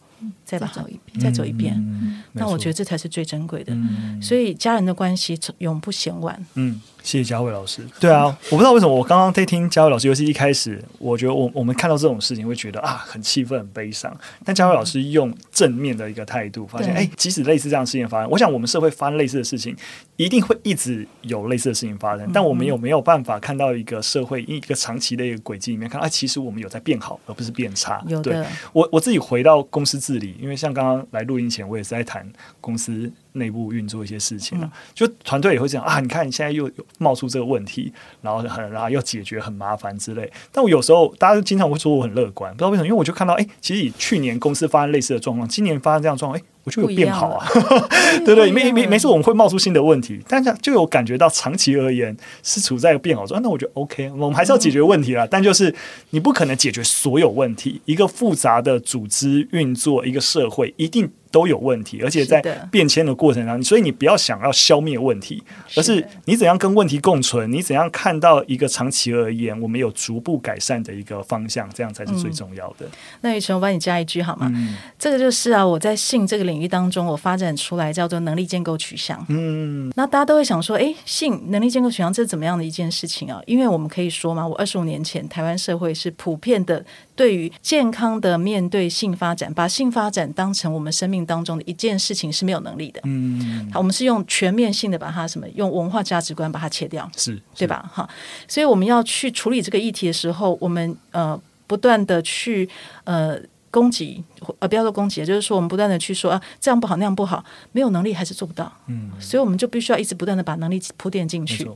再走一遍，再走一遍。那我觉得这才是最珍贵的。嗯、所以家人的关系永不嫌晚。嗯。谢谢佳慧老师。对啊，我不知道为什么我刚刚在听佳慧老师，尤其一开始，我觉得我我们看到这种事情会觉得啊，很气愤、很悲伤。但佳慧老师用正面的一个态度，发现哎，即使类似这样的事情发生，我想我们社会发生类似的事情，一定会一直有类似的事情发生。但我们有没有办法看到一个社会一个长期的一个轨迹里面，看啊，其实我们有在变好，而不是变差。对我我自己回到公司治理，因为像刚刚来录音前，我也是在谈公司。内部运作一些事情了，就团队也会这样啊。你看，你现在又有冒出这个问题，然后很然后要解决很麻烦之类。但我有时候大家就经常会说我很乐观，不知道为什么，因为我就看到，哎，其实以去年公司发生类似的状况，今年发生这样状况，哎。我就有变好啊，对不对，没没没事，我们会冒出新的问题，但是就有感觉到长期而言是处在变好状态。那我觉得 OK，我们还是要解决问题啦。但就是你不可能解决所有问题，一个复杂的组织运作，一个社会一定都有问题，而且在变迁的过程当中，所以你不要想要消灭问题，而是你怎样跟问题共存，你怎样看到一个长期而言我们有逐步改善的一个方向，这样才是最重要的。那雨辰，我帮你加一句好吗？这个就是啊，我在性这个领域当中，我发展出来叫做能力建构取向。嗯，那大家都会想说，哎，性能力建构取向这是怎么样的一件事情啊？因为我们可以说嘛，我二十五年前台湾社会是普遍的对于健康的面对性发展，把性发展当成我们生命当中的一件事情是没有能力的。嗯，好，我们是用全面性的把它什么，用文化价值观把它切掉，是，对吧？哈，所以我们要去处理这个议题的时候，我们呃不断的去呃。攻击，呃，不要说攻击，就是说我们不断的去说啊，这样不好，那样不好，没有能力还是做不到。嗯，所以我们就必须要一直不断的把能力铺垫进去。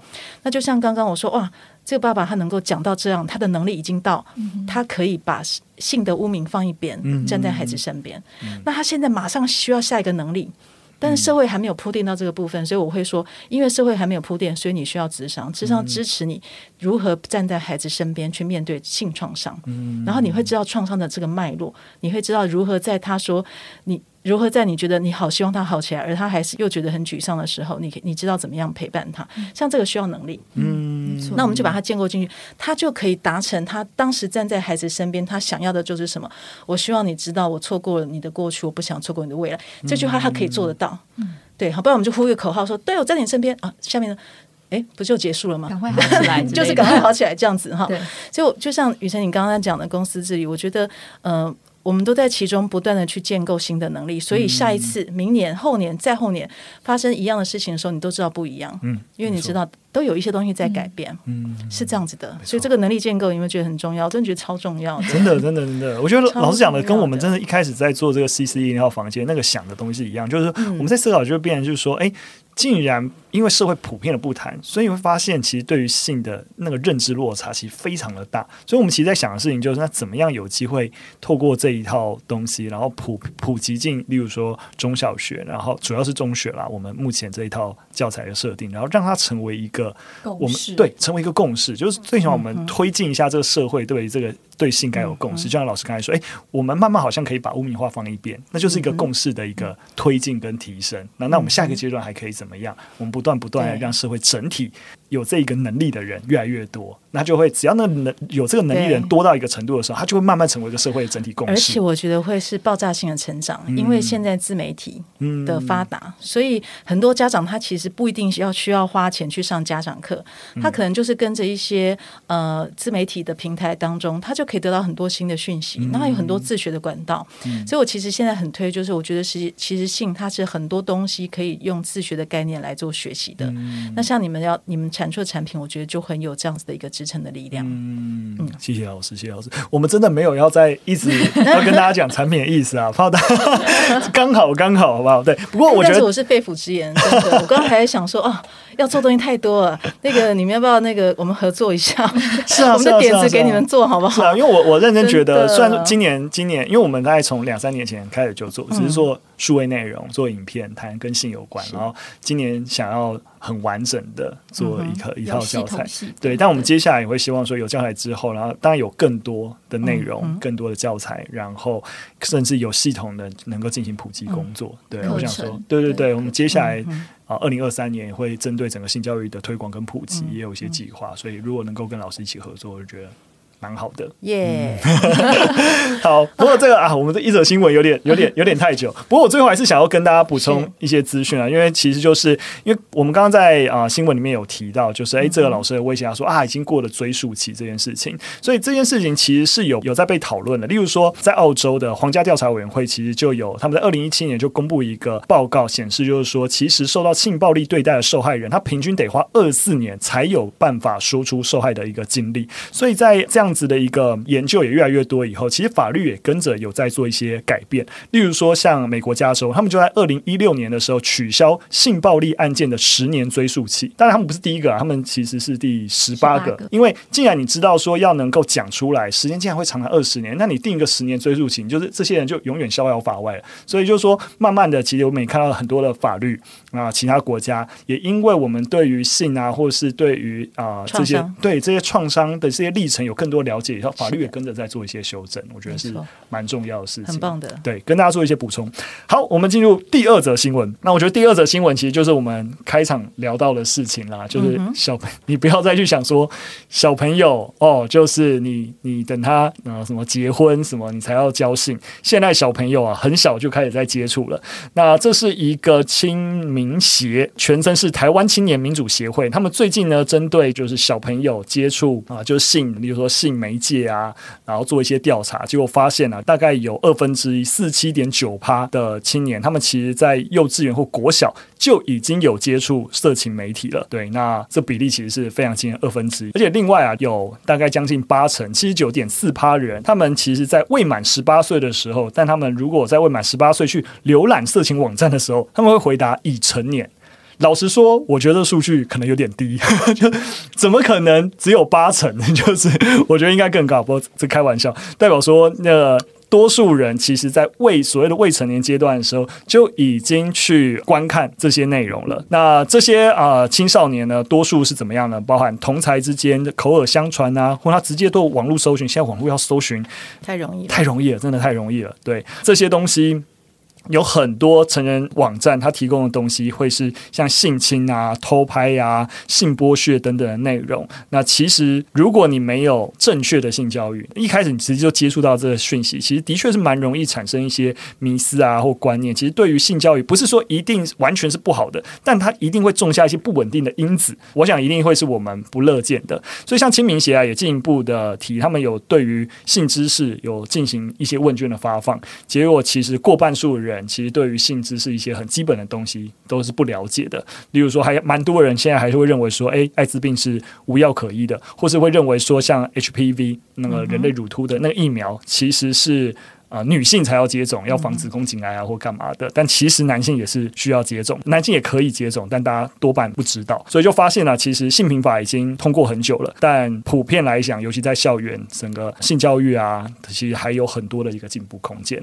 那就像刚刚我说，哇，这个爸爸他能够讲到这样，他的能力已经到，他可以把性的污名放一边，站在孩子身边。那他现在马上需要下一个能力。但是社会还没有铺垫到这个部分，所以我会说，因为社会还没有铺垫，所以你需要智商，智商支持你如何站在孩子身边去面对性创伤，然后你会知道创伤的这个脉络，你会知道如何在他说你。如何在你觉得你好希望他好起来，而他还是又觉得很沮丧的时候，你你知道怎么样陪伴他？像这个需要能力，嗯，那我们就把他建构进去，他就可以达成他当时站在孩子身边，他想要的就是什么？我希望你知道，我错过了你的过去，我不想错过你的未来。这句话他可以做得到，嗯，对，好，不然我们就呼一个口号说，对，我在你身边啊。下面呢，哎，不就结束了吗？赶快好起来，就是赶快好起来这样子哈。对，就就像雨辰你刚刚讲的公司治理，我觉得，嗯、呃。我们都在其中不断的去建构新的能力，所以下一次、明年、后年、再后年发生一样的事情的时候，你都知道不一样。嗯，因为你知道都有一些东西在改变。嗯，是这样子的。所以这个能力建构，有没有觉得很重要？真的觉得超重要。真的，真的，真的。我觉得 老师讲的跟我们真的一开始在做这个 CCE 那套房间那个想的东西一样，就是我们在思考，就变成就是说，哎。竟然因为社会普遍的不谈，所以你会发现，其实对于性的那个认知落差其实非常的大。所以，我们其实在想的事情就是，那怎么样有机会透过这一套东西，然后普 普及进，例如说中小学，然后主要是中学啦。我们目前这一套教材的设定，然后让它成为一个我们对成为一个共识，就是最起码我们推进一下这个社会对于这个。对性该有共识，就像老师刚才说，哎，我们慢慢好像可以把污名化放一边，那就是一个共识的一个推进跟提升。那那我们下一个阶段还可以怎么样？我们不断不断的让社会整体有这一个能力的人越来越多，那就会只要那能有这个能力的人多到一个程度的时候，他就会慢慢成为一个社会的整体共识。而且我觉得会是爆炸性的成长，因为现在自媒体的发达，所以很多家长他其实不一定要需要花钱去上家长课，他可能就是跟着一些呃自媒体的平台当中，他就。可以得到很多新的讯息，那还有很多自学的管道，嗯、所以我其实现在很推，就是我觉得其实其实性它是很多东西可以用自学的概念来做学习的。嗯、那像你们要你们产出的产品，我觉得就很有这样子的一个支撑的力量。嗯，嗯谢谢老师，谢谢老师。我们真的没有要再一直 要跟大家讲产品的意思啊，怕大家 刚好刚好好不好？对，不过我觉得我是肺腑之言，真的。我刚刚还在想说哦。要做东西太多了，那个你们要不要那个我们合作一下？是啊，我们的点子给你们做好不好？是啊，因为我我认真觉得，虽然说今年今年，因为我们大概从两三年前开始就做，只是做数位内容，做影片，谈跟性有关，然后今年想要很完整的做一个一套教材，对。但我们接下来也会希望说，有教材之后，然后当然有更多的内容，更多的教材，然后甚至有系统的能够进行普及工作。对，我想说，对对对，我们接下来。啊，二零二三年也会针对整个性教育的推广跟普及，也有一些计划，所以如果能够跟老师一起合作，我就觉得。蛮好的，耶 Yeah. 好。不过这个啊，我们的一则新闻有点、有点、有点太久。不过我最后还是想要跟大家补充一些资讯啊，因为其实就是因为我们刚刚在啊新闻里面有提到，就是哎、欸，这个老师的威胁他说啊，已经过了追溯期这件事情，所以这件事情其实是有有在被讨论的。例如说，在澳洲的皇家调查委员会，其实就有他们在二零一七年就公布一个报告，显示就是说，其实受到性暴力对待的受害人，他平均得花二十四年才有办法说出受害的一个经历。所以在这样。子的一个研究也越来越多以后，其实法律也跟着有在做一些改变。例如说，像美国加州，他们就在二零一六年的时候取消性暴力案件的十年追溯期。当然，他们不是第一个啊，他们其实是第十八个。因为既然你知道说要能够讲出来，时间竟然会长达二十年，那你定一个十年追溯期，就是这些人就永远逍遥法外了。所以就是说，慢慢的，其实我们也看到了很多的法律啊，其他国家也因为我们对于性啊，或是对于啊这些对这些创伤的这些历程有更多。多了解以后，法律也跟着在做一些修正，我觉得是蛮重要的事情。很棒的，对，跟大家做一些补充。好，我们进入第二则新闻。那我觉得第二则新闻其实就是我们开场聊到的事情啦，就是小朋友，你不要再去想说小朋友哦，就是你你等他呃什么结婚什么你才要交信。现在小朋友啊很小就开始在接触了。那这是一个青民协，全称是台湾青年民主协会，他们最近呢针对就是小朋友接触啊，就是性，比如说性。性媒介啊，然后做一些调查，结果发现啊，大概有二分之一四七点九趴的青年，他们其实在幼稚园或国小就已经有接触色情媒体了。对，那这比例其实是非常惊人，二分之一。而且另外啊，有大概将近八成七十九点四趴人，他们其实在未满十八岁的时候，但他们如果在未满十八岁去浏览色情网站的时候，他们会回答已成年。老实说，我觉得数据可能有点低，就怎么可能只有八成？就是我觉得应该更高，不过这开玩笑，代表说那个多数人其实在未所谓的未成年阶段的时候就已经去观看这些内容了。那这些啊、呃、青少年呢，多数是怎么样呢？包含同才之间的口耳相传啊，或他直接都网络搜寻。现在网络要搜寻太容易，太容易了，真的太容易了。对这些东西。有很多成人网站，它提供的东西会是像性侵啊、偷拍呀、啊、性剥削等等的内容。那其实，如果你没有正确的性教育，一开始你直接就接触到这个讯息，其实的确是蛮容易产生一些迷思啊或观念。其实对于性教育，不是说一定完全是不好的，但它一定会种下一些不稳定的因子。我想一定会是我们不乐见的。所以，像清明协啊，也进一步的提，他们有对于性知识有进行一些问卷的发放，结果其实过半数的人人。其实对于性知识一些很基本的东西都是不了解的，例如说，还蛮多人现在还是会认为说，哎，艾滋病是无药可医的，或是会认为说，像 HPV 那个人类乳突的那个疫苗，其实是啊、呃、女性才要接种，要防子宫颈癌啊或干嘛的，但其实男性也是需要接种，男性也可以接种，但大家多半不知道，所以就发现了，其实性平法已经通过很久了，但普遍来讲，尤其在校园整个性教育啊，其实还有很多的一个进步空间。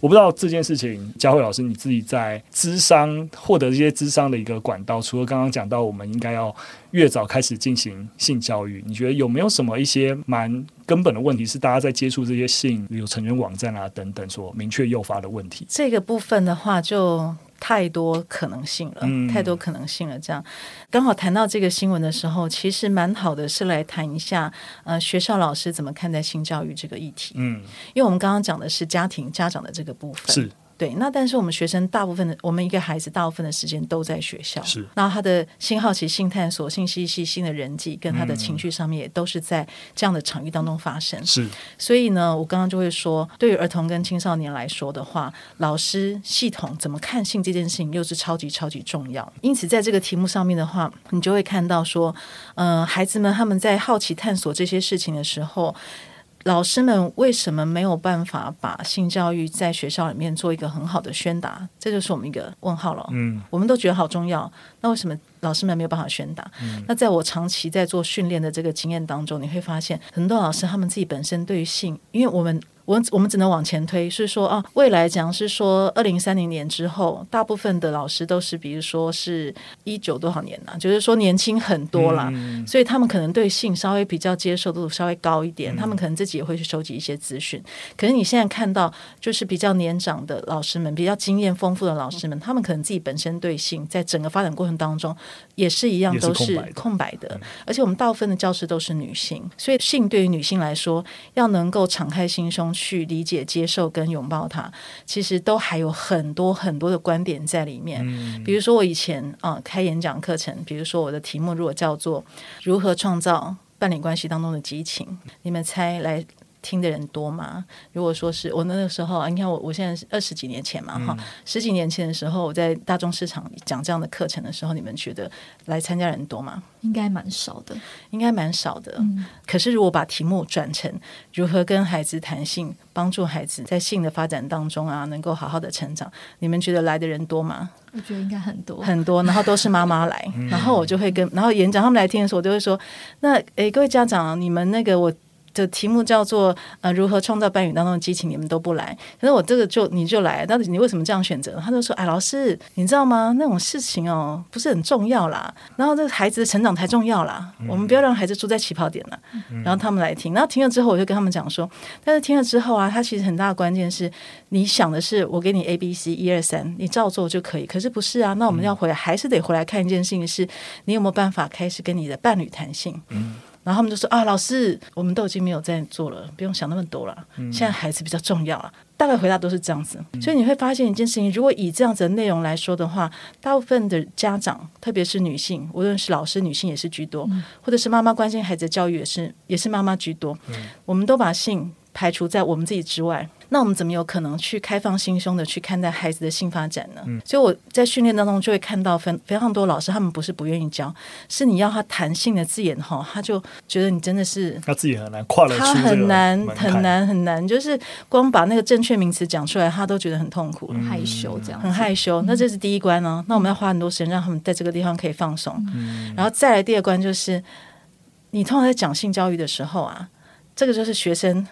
我不知道这件事情，佳慧老师你自己在资商获得这些资商的一个管道，除了刚刚讲到我们应该要越早开始进行性教育，你觉得有没有什么一些蛮根本的问题是大家在接触这些性有成人网站啊等等所明确诱发的问题？这个部分的话就。太多可能性了，嗯、太多可能性了。这样刚好谈到这个新闻的时候，其实蛮好的，是来谈一下，呃，学校老师怎么看待性教育这个议题。嗯，因为我们刚刚讲的是家庭家长的这个部分是。对，那但是我们学生大部分的，我们一个孩子大部分的时间都在学校，是。那他的新好奇、性探索、性嬉戏、新的人际，跟他的情绪上面，也都是在这样的场域当中发生。是。所以呢，我刚刚就会说，对于儿童跟青少年来说的话，老师系统怎么看性这件事情，又是超级超级重要。因此，在这个题目上面的话，你就会看到说，呃，孩子们他们在好奇探索这些事情的时候。老师们为什么没有办法把性教育在学校里面做一个很好的宣达？这就是我们一个问号了。嗯，我们都觉得好重要，那为什么老师们没有办法宣达？嗯，那在我长期在做训练的这个经验当中，你会发现很多老师他们自己本身对于性，因为我们。我我们只能往前推，是说啊，未来讲是说二零三零年之后，大部分的老师都是，比如说是一九多少年呢、啊？就是说年轻很多啦，嗯、所以他们可能对性稍微比较接受度稍微高一点，嗯、他们可能自己也会去收集一些资讯。可是你现在看到，就是比较年长的老师们，比较经验丰富的老师们，他们可能自己本身对性在整个发展过程当中也是一样，都是空白的，空白的。而且我们大部分的教师都是女性，所以性对于女性来说，要能够敞开心胸。去理解、接受跟拥抱它，其实都还有很多很多的观点在里面。嗯、比如说，我以前啊、呃、开演讲课程，比如说我的题目如果叫做“如何创造伴侣关系当中的激情”，你们猜来听的人多吗？如果说是我那个时候啊，你看我我现在是二十几年前嘛，哈、嗯，十几年前的时候，我在大众市场讲这样的课程的时候，你们觉得来参加人多吗？应该蛮少的，应该蛮少的。嗯、可是如果把题目转成如何跟孩子谈性，帮助孩子在性的发展当中啊，能够好好的成长，你们觉得来的人多吗？我觉得应该很多很多，然后都是妈妈来，然后我就会跟，然后演讲他们来听的时候，我就会说，那诶，各位家长，你们那个我。的题目叫做呃，如何创造伴侣当中的激情？你们都不来，可是我这个就你就来，到底你为什么这样选择？他就说：“哎，老师，你知道吗？那种事情哦，不是很重要啦。然后这个孩子的成长才重要啦。嗯、我们不要让孩子输在起跑点了。嗯、然后他们来听，然后听了之后，我就跟他们讲说：但是听了之后啊，他其实很大的关键是，你想的是我给你 A B C 一二三，你照做就可以。可是不是啊？那我们要回来，嗯、还是得回来看一件事情是，是你有没有办法开始跟你的伴侣谈性？嗯。”然后他们就说啊，老师，我们都已经没有在做了，不用想那么多了。嗯、现在孩子比较重要了，大概回答都是这样子。所以你会发现一件事情，如果以这样子的内容来说的话，大部分的家长，特别是女性，无论是老师，女性也是居多，或者是妈妈关心孩子的教育也是也是妈妈居多。我们都把性排除在我们自己之外。那我们怎么有可能去开放心胸的去看待孩子的性发展呢？嗯、所以我在训练当中就会看到非非常多老师，他们不是不愿意教，是你要他谈性的字眼哈，他就觉得你真的是他自己很难跨了，他很难很难很难，就是光把那个正确名词讲出来，他都觉得很痛苦，很害羞这样，很害羞。那这是第一关呢、哦，那我们要花很多时间让他们在这个地方可以放松，嗯、然后再来第二关就是，你通常在讲性教育的时候啊，这个就是学生。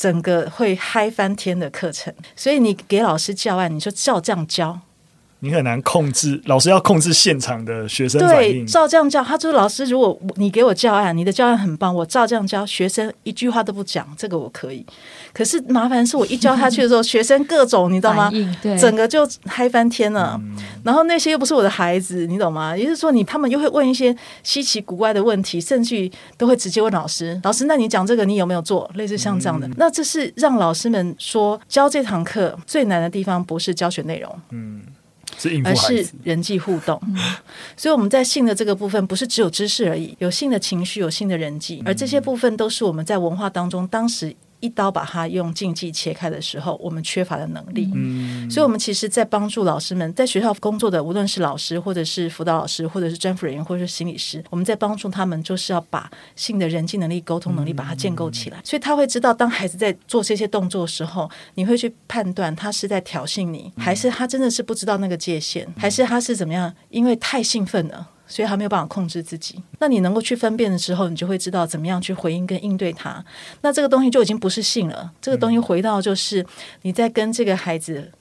整个会嗨翻天的课程，所以你给老师教案，你就照这样教。你很难控制，老师要控制现场的学生反应。对，照这样教，他说：“老师，如果你给我教案，你的教案很棒，我照这样教，学生一句话都不讲，这个我可以。可是麻烦是我一教下去的时候，学生各种，你知道吗？整个就嗨翻天了。嗯、然后那些又不是我的孩子，你懂吗？也就是说，你他们又会问一些稀奇古怪的问题，甚至于都会直接问老师：老师，那你讲这个你有没有做？类似像这样的，嗯、那这是让老师们说教这堂课最难的地方，不是教学内容。嗯。而是人际互动，所以我们在性的这个部分，不是只有知识而已，有性的情绪，有性的人际，而这些部分都是我们在文化当中当时。一刀把它用禁忌切开的时候，我们缺乏的能力。嗯，所以，我们其实，在帮助老师们在学校工作的，无论是老师，或者是辅导老师，或者是专辅人员，或者是心理师，我们在帮助他们，就是要把性的人际能力、沟通能力，把它建构起来。嗯，所以，他会知道，当孩子在做这些动作的时候，你会去判断他是在挑衅你，还是他真的是不知道那个界限，还是他是怎么样？因为太兴奋了。所以他没有办法控制自己。那你能够去分辨的时候，你就会知道怎么样去回应跟应对他。那这个东西就已经不是性了，这个东西回到就是你在跟这个孩子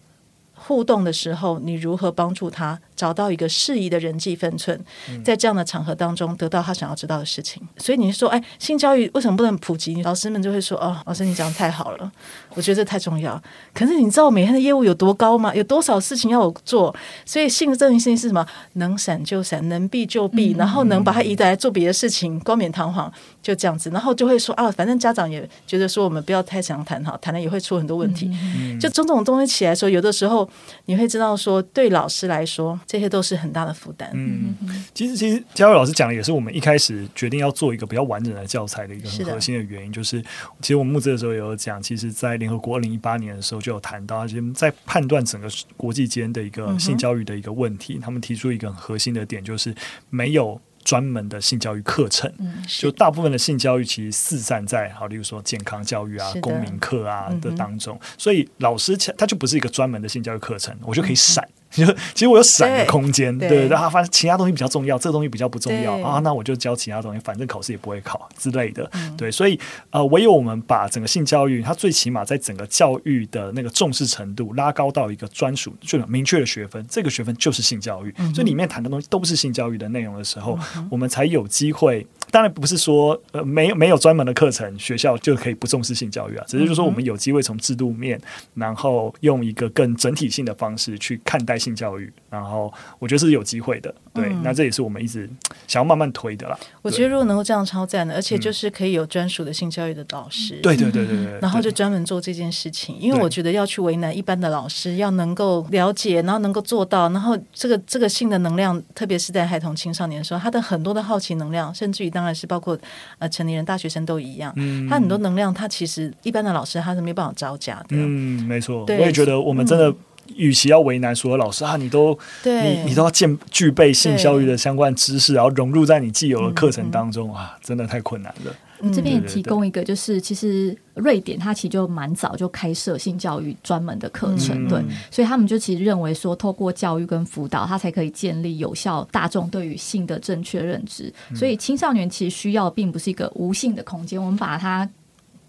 互动的时候，你如何帮助他找到一个适宜的人际分寸，在这样的场合当中得到他想要知道的事情。所以你说，哎，性教育为什么不能普及？老师们就会说，哦，老师你讲的太好了，我觉得这太重要。可是你知道我每天的业务有多高吗？有多少事情要我做？所以性这件事情是什么？能闪就闪，能避就避，然后能把它移来做别的事情，冠冕堂皇就这样子。然后就会说啊，反正家长也觉得说我们不要太想谈哈，谈了也会出很多问题。就种种东西起来说，有的时候你会知道说，对老师来说。这些都是很大的负担。嗯，其实其实嘉伟老师讲的也是我们一开始决定要做一个比较完整的教材的一个很核心的原因，是就是其实我们募资的时候也有讲，其实，在联合国二零一八年的时候就有谈到，其实在判断整个国际间的一个性教育的一个问题，嗯、他们提出一个很核心的点，就是没有。专门的性教育课程，嗯、就大部分的性教育其实四散在好，例如说健康教育啊、公民课啊的当中，嗯、所以老师他就不是一个专门的性教育课程，我就可以闪。嗯其实，其实我有闪的空间，对。对对，啊，反正其他东西比较重要，这个东西比较不重要啊，那我就教其他东西，反正考试也不会考之类的，嗯、对，所以呃，唯有我们把整个性教育，它最起码在整个教育的那个重视程度拉高到一个专属、就明确的学分，这个学分就是性教育，嗯、所以里面谈的东西都是性教育的内容的时候，嗯、我们才有机会。当然不是说呃没有没有专门的课程，学校就可以不重视性教育啊，只是就是说我们有机会从制度面，然后用一个更整体性的方式去看待性教育。然后我觉得是有机会的，对，嗯、那这也是我们一直 想要慢慢推的啦。我觉得如果能够这样超赞的，而且就是可以有专属的性教育的导师，对对对对对，然后就专门做这件事情。因为我觉得要去为难一般的老师，要能够了解，然后能够做到，然后这个这个性的能量，特别是在孩童青少年的时候，他的很多的好奇能量，甚至于当然是包括呃成年人、大学生都一样，嗯，他很多能量，他其实一般的老师他是没办法招架的。嗯，没错，我也觉得我们真的。与其要为难所有老师啊，你都对你你都要建具备性教育的相关知识，然后融入在你既有的课程当中啊，真的太困难了。嗯、这边也提供一个，就是其实瑞典它其实就蛮早就开设性教育专门的课程，嗯、对，所以他们就其实认为说，透过教育跟辅导，它才可以建立有效大众对于性的正确认知。所以青少年其实需要并不是一个无性的空间，我们把它。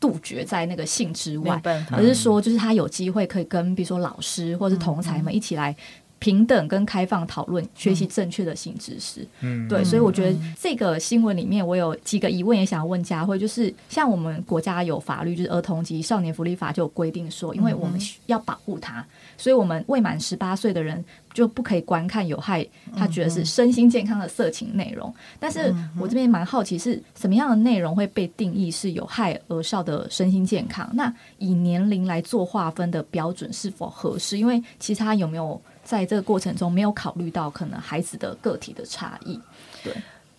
杜绝在那个性之外，而是说，就是他有机会可以跟比如说老师或者是同才们一起来平等跟开放讨论，学习正确的性知识。嗯，对，所以我觉得这个新闻里面，我有几个疑问也想要问佳慧，就是像我们国家有法律，就是《儿童及少年福利法》就有规定说，因为我们要保护他，所以我们未满十八岁的人就不可以观看有害他觉得是身心健康的色情内容。但是我这边蛮好奇，是什么样的内容会被定义是有害儿少的身心健康？那以年龄来做划分的标准是否合适？因为其实他有没有？在这个过程中，没有考虑到可能孩子的个体的差异。对，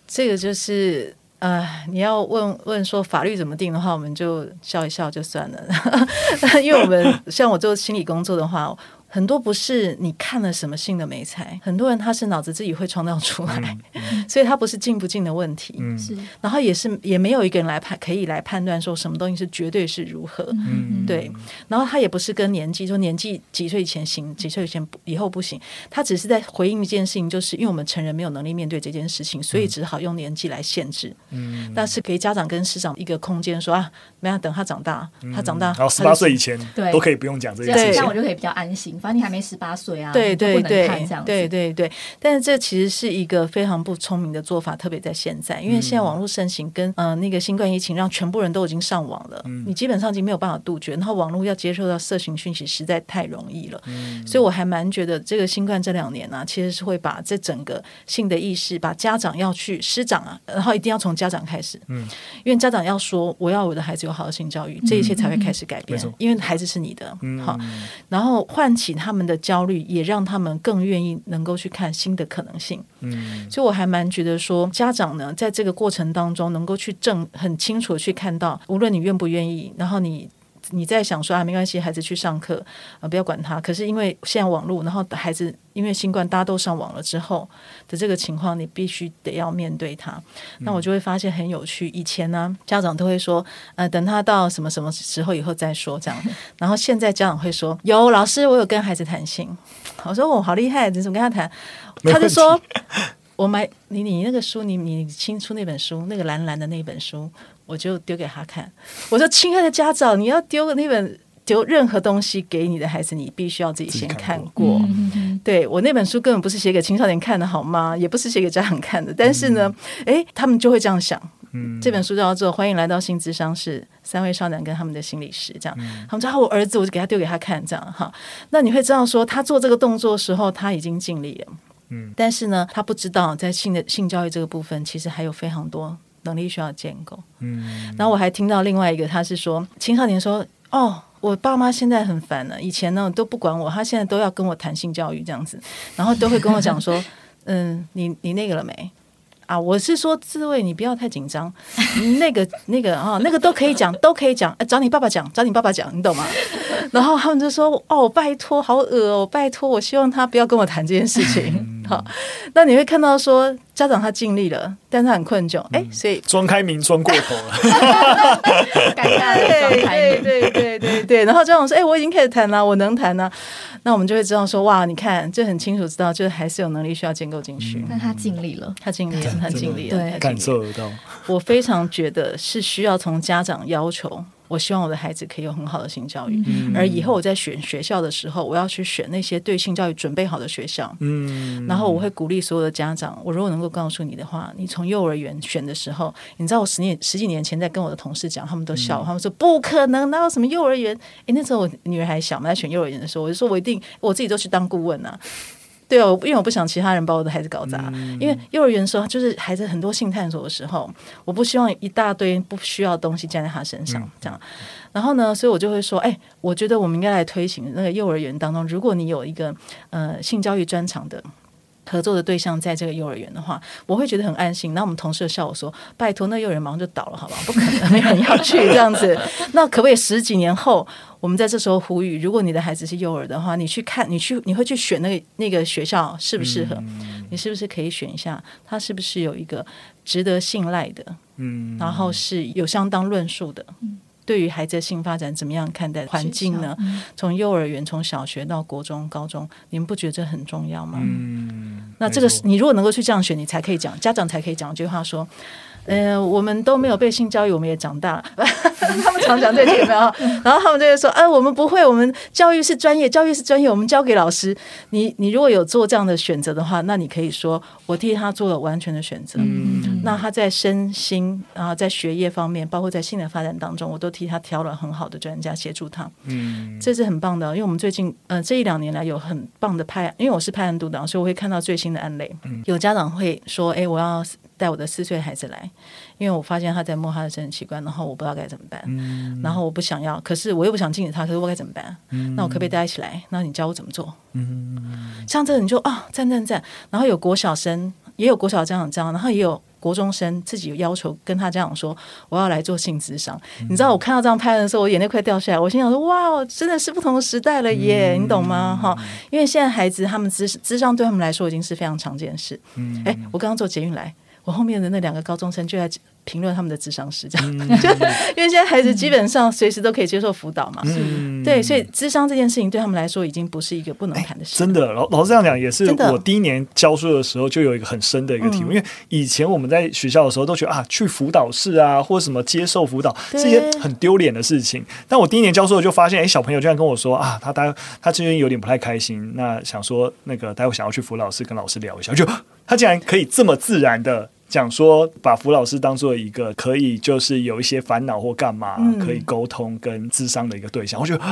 这个就是呃，你要问问说法律怎么定的话，我们就笑一笑就算了。因为我们像我做心理工作的话。很多不是你看了什么性的美才，很多人他是脑子自己会创造出来，嗯嗯、所以他不是进不进的问题，是、嗯，然后也是也没有一个人来判可以来判断说什么东西是绝对是如何，嗯、对，然后他也不是跟年纪说年纪几岁以前行，几岁以前以后不行，他只是在回应一件事情，就是因为我们成人没有能力面对这件事情，所以只好用年纪来限制，嗯，但是给家长跟师长一个空间说啊，没有等他长大，他长大，然后十八岁以前对。都可以不用讲这件事情，这样我就可以比较安心。反正你还没十八岁啊，对对对，对对对。但是这其实是一个非常不聪明的做法，特别在现在，因为现在网络盛行，跟呃那个新冠疫情让全部人都已经上网了，嗯、你基本上已经没有办法杜绝。然后网络要接受到色情讯息实在太容易了，嗯、所以我还蛮觉得这个新冠这两年呢、啊，其实是会把这整个性的意识，把家长要去师长啊，然后一定要从家长开始，嗯，因为家长要说我要我的孩子有好的性教育，这一切才会开始改变，嗯、因为孩子是你的，嗯、好，然后唤起他们的。焦虑也让他们更愿意能够去看新的可能性。嗯，所以我还蛮觉得说，家长呢，在这个过程当中，能够去正很清楚的去看到，无论你愿不愿意，然后你。你在想说啊，没关系，孩子去上课啊，不要管他。可是因为现在网络，然后孩子因为新冠，大家都上网了之后的这个情况，你必须得要面对他。嗯、那我就会发现很有趣。以前呢，家长都会说，呃，等他到什么什么时候以后再说这样。然后现在家长会说，有老师，我有跟孩子谈心。我说我、哦、好厉害，你怎么跟他谈？他就说，我买你你那个书，你你新出那本书，那个蓝蓝的那本书。我就丢给他看，我说：“亲爱的家长，你要丢那本丢任何东西给你的孩子，你必须要自己先看过。看过对，我那本书根本不是写给青少年看的，好吗？也不是写给家长看的。但是呢，哎、嗯，他们就会这样想。嗯，这本书叫做《欢迎来到性智商室》，三位少男跟他们的心理师这样。嗯、他们说：‘啊，我儿子，我就给他丢给他看，这样哈。’那你会知道说，他做这个动作的时候，他已经尽力了。嗯，但是呢，他不知道在性的性教育这个部分，其实还有非常多。”能力需要建构，嗯，然后我还听到另外一个，他是说青少年说，哦，我爸妈现在很烦了，以前呢都不管我，他现在都要跟我谈性教育这样子，然后都会跟我讲说，嗯，你你那个了没？啊，我是说自慰，你不要太紧张，那个那个啊，那个都可以讲，都可以讲，找你爸爸讲，找你爸爸讲，你懂吗？然后他们就说，哦，拜托，好恶哦，拜托，我希望他不要跟我谈这件事情。好，那你会看到说家长他尽力了，但他很困窘，哎、嗯，所以装开明装过头了，尴尬对对对对对对，然后家长说，哎，我已经开始谈了，我能谈了，那我们就会知道说，哇，你看，就很清楚知道，就是还是有能力需要建构进去，但他尽力了，他尽力了，他尽力了，对，感受得到。我非常觉得是需要从家长要求。我希望我的孩子可以有很好的性教育，嗯、而以后我在选学校的时候，我要去选那些对性教育准备好的学校。嗯，然后我会鼓励所有的家长，我如果能够告诉你的话，你从幼儿园选的时候，你知道我十年十几年前在跟我的同事讲，他们都笑，嗯、他们说不可能，哪有什么幼儿园？诶，那时候我女儿还小嘛，在选幼儿园的时候，我就说我一定我自己都去当顾问啊。对哦，因为我不想其他人把我的孩子搞砸。嗯、因为幼儿园的时候，就是孩子很多性探索的时候，我不希望一大堆不需要的东西加在他身上，嗯、这样。然后呢，所以我就会说，哎，我觉得我们应该来推行那个幼儿园当中，如果你有一个呃性教育专长的。合作的对象在这个幼儿园的话，我会觉得很安心。那我们同事笑我说：“拜托，那幼儿园马上就倒了，好不好？不可能没人要去这样子。那可不可以十几年后，我们在这时候呼吁，如果你的孩子是幼儿的话，你去看，你去，你会去选那个那个学校适不适合？嗯、你是不是可以选一下？他是不是有一个值得信赖的？嗯，然后是有相当论述的。嗯。”对于孩子的性发展怎么样看待环境呢？从幼儿园、从小学到国中、高中，你们不觉得这很重要吗？嗯，那这个你如果能够去这样选，你才可以讲，家长才可以讲一句话说：呃，我们都没有被性教育，我们也长大了。他们常讲这句有没有？然后他们就会说：“呃，我们不会，我们教育是专业，教育是专业，我们交给老师。你你如果有做这样的选择的话，那你可以说我替他做了完全的选择。嗯，那他在身心啊，在学业方面，包括在性的发展当中，我都替他挑了很好的专家协助他。嗯，这是很棒的，因为我们最近呃这一两年来有很棒的派，因为我是派案督导，所以我会看到最新的案例。嗯，有家长会说：“哎，我要。”带我的四岁孩子来，因为我发现他在摸他的生殖器官，然后我不知道该怎么办，嗯、然后我不想要，可是我又不想禁止他，可是我该怎么办？嗯、那我可不可以带他一起来？那你教我怎么做？嗯、像这个你就啊，赞赞赞！然后有国小生，也有国小家长这样，然后也有国中生自己有要求跟他家长说，我要来做性智商。嗯、你知道我看到这样拍的时候，我眼泪快掉下来。我心想说，哇，真的是不同的时代了耶，嗯、你懂吗？哈，因为现在孩子他们智智商对他们来说已经是非常常见的事。嗯，哎，我刚刚坐捷运来。我后面的那两个高中生就在评论他们的智商师，这样，嗯、就因为现在孩子基本上随时都可以接受辅导嘛，嗯、对，所以智商这件事情对他们来说已经不是一个不能谈的事。真的，老老师这样讲也是，我第一年教书的时候就有一个很深的一个体会，因为以前我们在学校的时候都觉得啊，去辅导室啊，或者什么接受辅导是一些很丢脸的事情。但我第一年教书就发现，哎，小朋友居然跟我说啊，他待他最近有点不太开心，那想说那个待会想要去辅导室跟老师聊一下，就。他竟然可以这么自然的讲说，把福老师当做一个可以就是有一些烦恼或干嘛可以沟通跟智商的一个对象，我觉得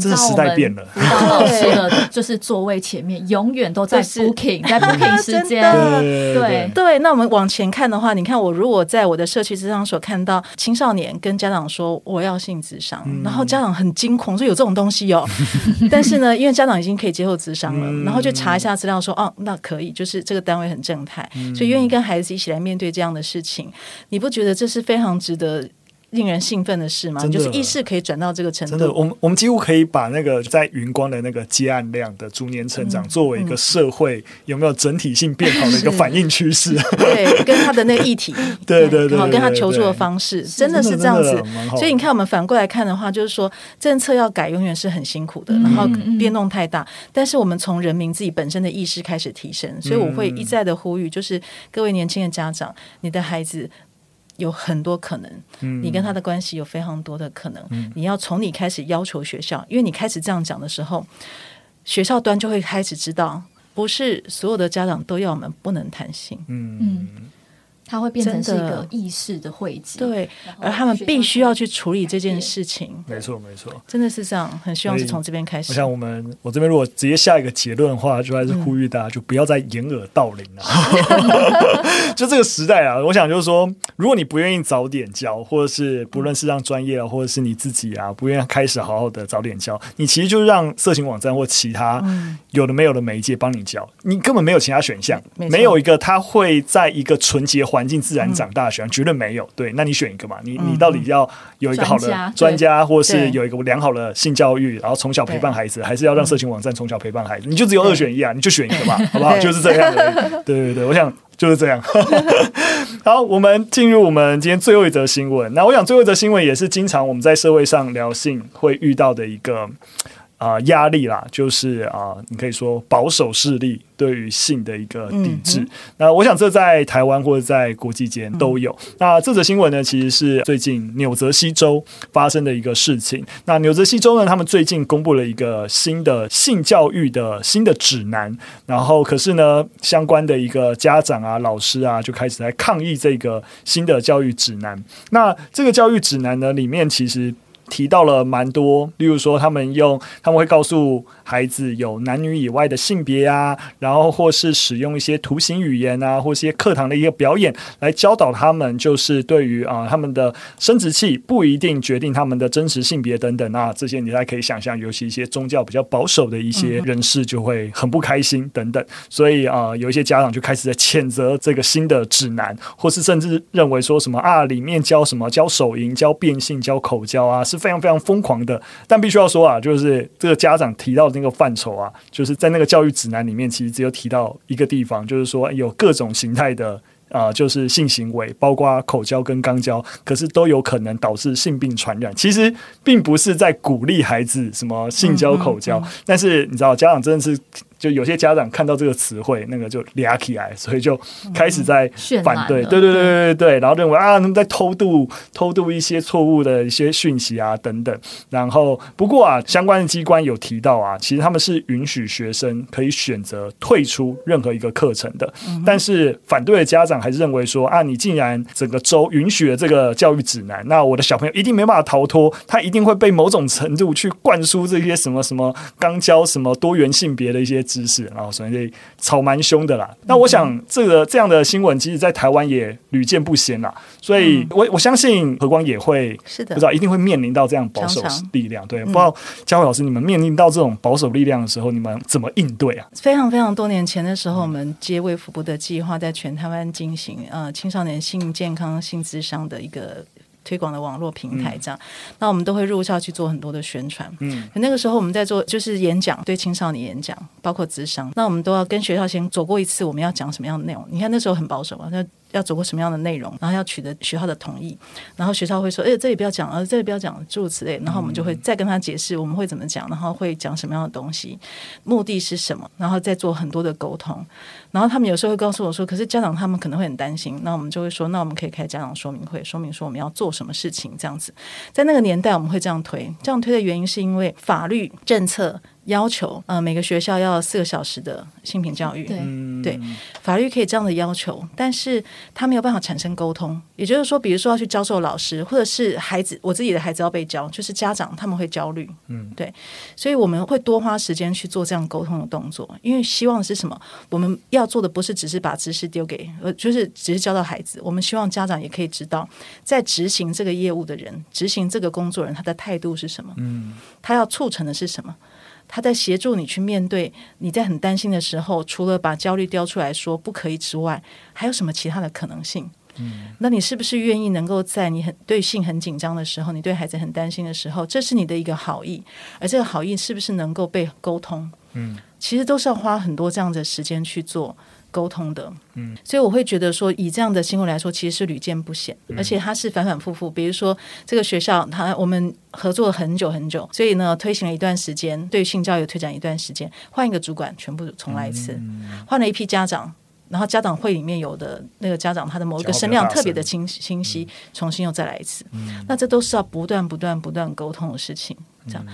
这个时代变了。辅导老师的就是座位前面永远都在 booking，在 booking 时间。对对，那我们往前看的话，你看我如果在我的社区智商所看到青少年跟家长说我要性智商，然后家长很惊恐说有这种东西哦，但是呢，因为家长已经可以接受智商了，然后就查一下资料说哦，那可以，就是这个单位很正派，所以愿意跟孩子一起来面对这样的事情，你不觉得这是非常值得令人兴奋的事吗？就是意识可以转到这个程度。真的，我们我们几乎可以把那个在云光的那个接案量的逐年成长，作为一个社会有没有整体性变好的一个反应趋势。对，跟他的那个议题，对对对，跟他求助的方式，真的是这样子。所以你看，我们反过来看的话，就是说政策要改，永远是很辛苦的，然后变动太大。但是我们从人民自己本身的意识开始提升，所以我会一再的呼吁，就是各位年轻的家长，你的孩子。有很多可能，你跟他的关系有非常多的可能。嗯、你要从你开始要求学校，因为你开始这样讲的时候，学校端就会开始知道，不是所有的家长都要我们不能谈性。嗯。嗯它会变成是一个意识的汇集，对，而他们必须要去处理这件事情。没错，没错，真的是这样。很希望是从这边开始。我想，我们我这边如果直接下一个结论的话，就还是呼吁大家就不要再掩耳盗铃了。就这个时代啊，我想就是说，如果你不愿意早点教，或者是不论是让专业啊，或者是你自己啊，不愿意开始好好的早点教，你其实就是让色情网站或其他有的没有的媒介帮你教，你根本没有其他选项，没有一个他会在一个纯洁环境自然长大的选项绝对没有。对，那你选一个嘛？你你到底要有一个好的专家，或是有一个良好的性教育，然后从小陪伴孩子，还是要让色情网站从小陪伴孩子？你就只有二选一啊！你就选一个嘛，好不好？就是这样的。对对对，我想就是这样。好，我们进入我们今天最后一则新闻。那我想最后一则新闻也是经常我们在社会上聊性会遇到的一个。啊，压力啦，就是啊，你可以说保守势力对于性的一个抵制。嗯、那我想这在台湾或者在国际间都有。嗯、那这则新闻呢，其实是最近纽泽西州发生的一个事情。那纽泽西州呢，他们最近公布了一个新的性教育的新的指南。然后，可是呢，相关的一个家长啊、老师啊，就开始来抗议这个新的教育指南。那这个教育指南呢，里面其实。提到了蛮多，例如说，他们用他们会告诉孩子有男女以外的性别啊，然后或是使用一些图形语言啊，或一些课堂的一个表演来教导他们，就是对于啊他们的生殖器不一定决定他们的真实性别等等啊，这些你大家可以想象，尤其一些宗教比较保守的一些人士就会很不开心等等，所以啊有一些家长就开始在谴责这个新的指南，或是甚至认为说什么啊里面教什么教手淫、教变性、教口交啊是。非常非常疯狂的，但必须要说啊，就是这个家长提到的那个范畴啊，就是在那个教育指南里面，其实只有提到一个地方，就是说有各种形态的啊、呃，就是性行为，包括口交跟肛交，可是都有可能导致性病传染。其实并不是在鼓励孩子什么性交口交，嗯嗯嗯、但是你知道，家长真的是。就有些家长看到这个词汇，那个就俩起来，所以就开始在反对，嗯、对对对对对，然后认为啊，他们在偷渡偷渡一些错误的一些讯息啊等等。然后不过啊，相关的机关有提到啊，其实他们是允许学生可以选择退出任何一个课程的，嗯、但是反对的家长还是认为说啊，你竟然整个州允许了这个教育指南，那我的小朋友一定没办法逃脱，他一定会被某种程度去灌输这些什么什么刚教什么多元性别的一些。知识，然后所以吵蛮凶的啦。那我想，这个这样的新闻，其实，在台湾也屡见不鲜啦。所以我我相信何光也会是的，不知道一定会面临到这样保守力量。对，不知道佳慧老师，你们面临到这种保守力量的时候，你们怎么应对啊？非常非常多年前的时候，我们接卫福部的计划，在全台湾进行呃青少年性健康、性智商的一个。推广的网络平台，这样，嗯、那我们都会入校去做很多的宣传。嗯，那个时候我们在做就是演讲，对青少年演讲，包括智商，那我们都要跟学校先走过一次，我们要讲什么样的内容？你看那时候很保守嘛，那。要走过什么样的内容，然后要取得学校的同意，然后学校会说：“哎，这里不要讲，呃，这里不要讲，诸如此类。”然后我们就会再跟他解释我们会怎么讲，然后会讲什么样的东西，目的是什么，然后再做很多的沟通。然后他们有时候会告诉我说：“可是家长他们可能会很担心。”那我们就会说：“那我们可以开家长说明会，说明说我们要做什么事情。”这样子，在那个年代我们会这样推，这样推的原因是因为法律政策。要求呃每个学校要四个小时的性平教育，对对，法律可以这样的要求，但是他没有办法产生沟通。也就是说，比如说要去教授老师，或者是孩子，我自己的孩子要被教，就是家长他们会焦虑，嗯，对，所以我们会多花时间去做这样沟通的动作，因为希望是什么？我们要做的不是只是把知识丢给，呃，就是只是教到孩子，我们希望家长也可以知道，在执行这个业务的人，执行这个工作人他的态度是什么，嗯，他要促成的是什么？他在协助你去面对你在很担心的时候，除了把焦虑丢出来说不可以之外，还有什么其他的可能性？嗯，那你是不是愿意能够在你很对性很紧张的时候，你对孩子很担心的时候，这是你的一个好意，而这个好意是不是能够被沟通？嗯，其实都是要花很多这样的时间去做。沟通的，嗯，所以我会觉得说，以这样的新闻来说，其实是屡见不鲜，而且它是反反复复。比如说，这个学校，它我们合作了很久很久，所以呢，推行了一段时间，对性教育推展一段时间，换一个主管，全部重来一次，换了一批家长，然后家长会里面有的那个家长，他的某一个声量特别的清清晰，重新又再来一次，那这都是要不断不断不断沟通的事情，这样，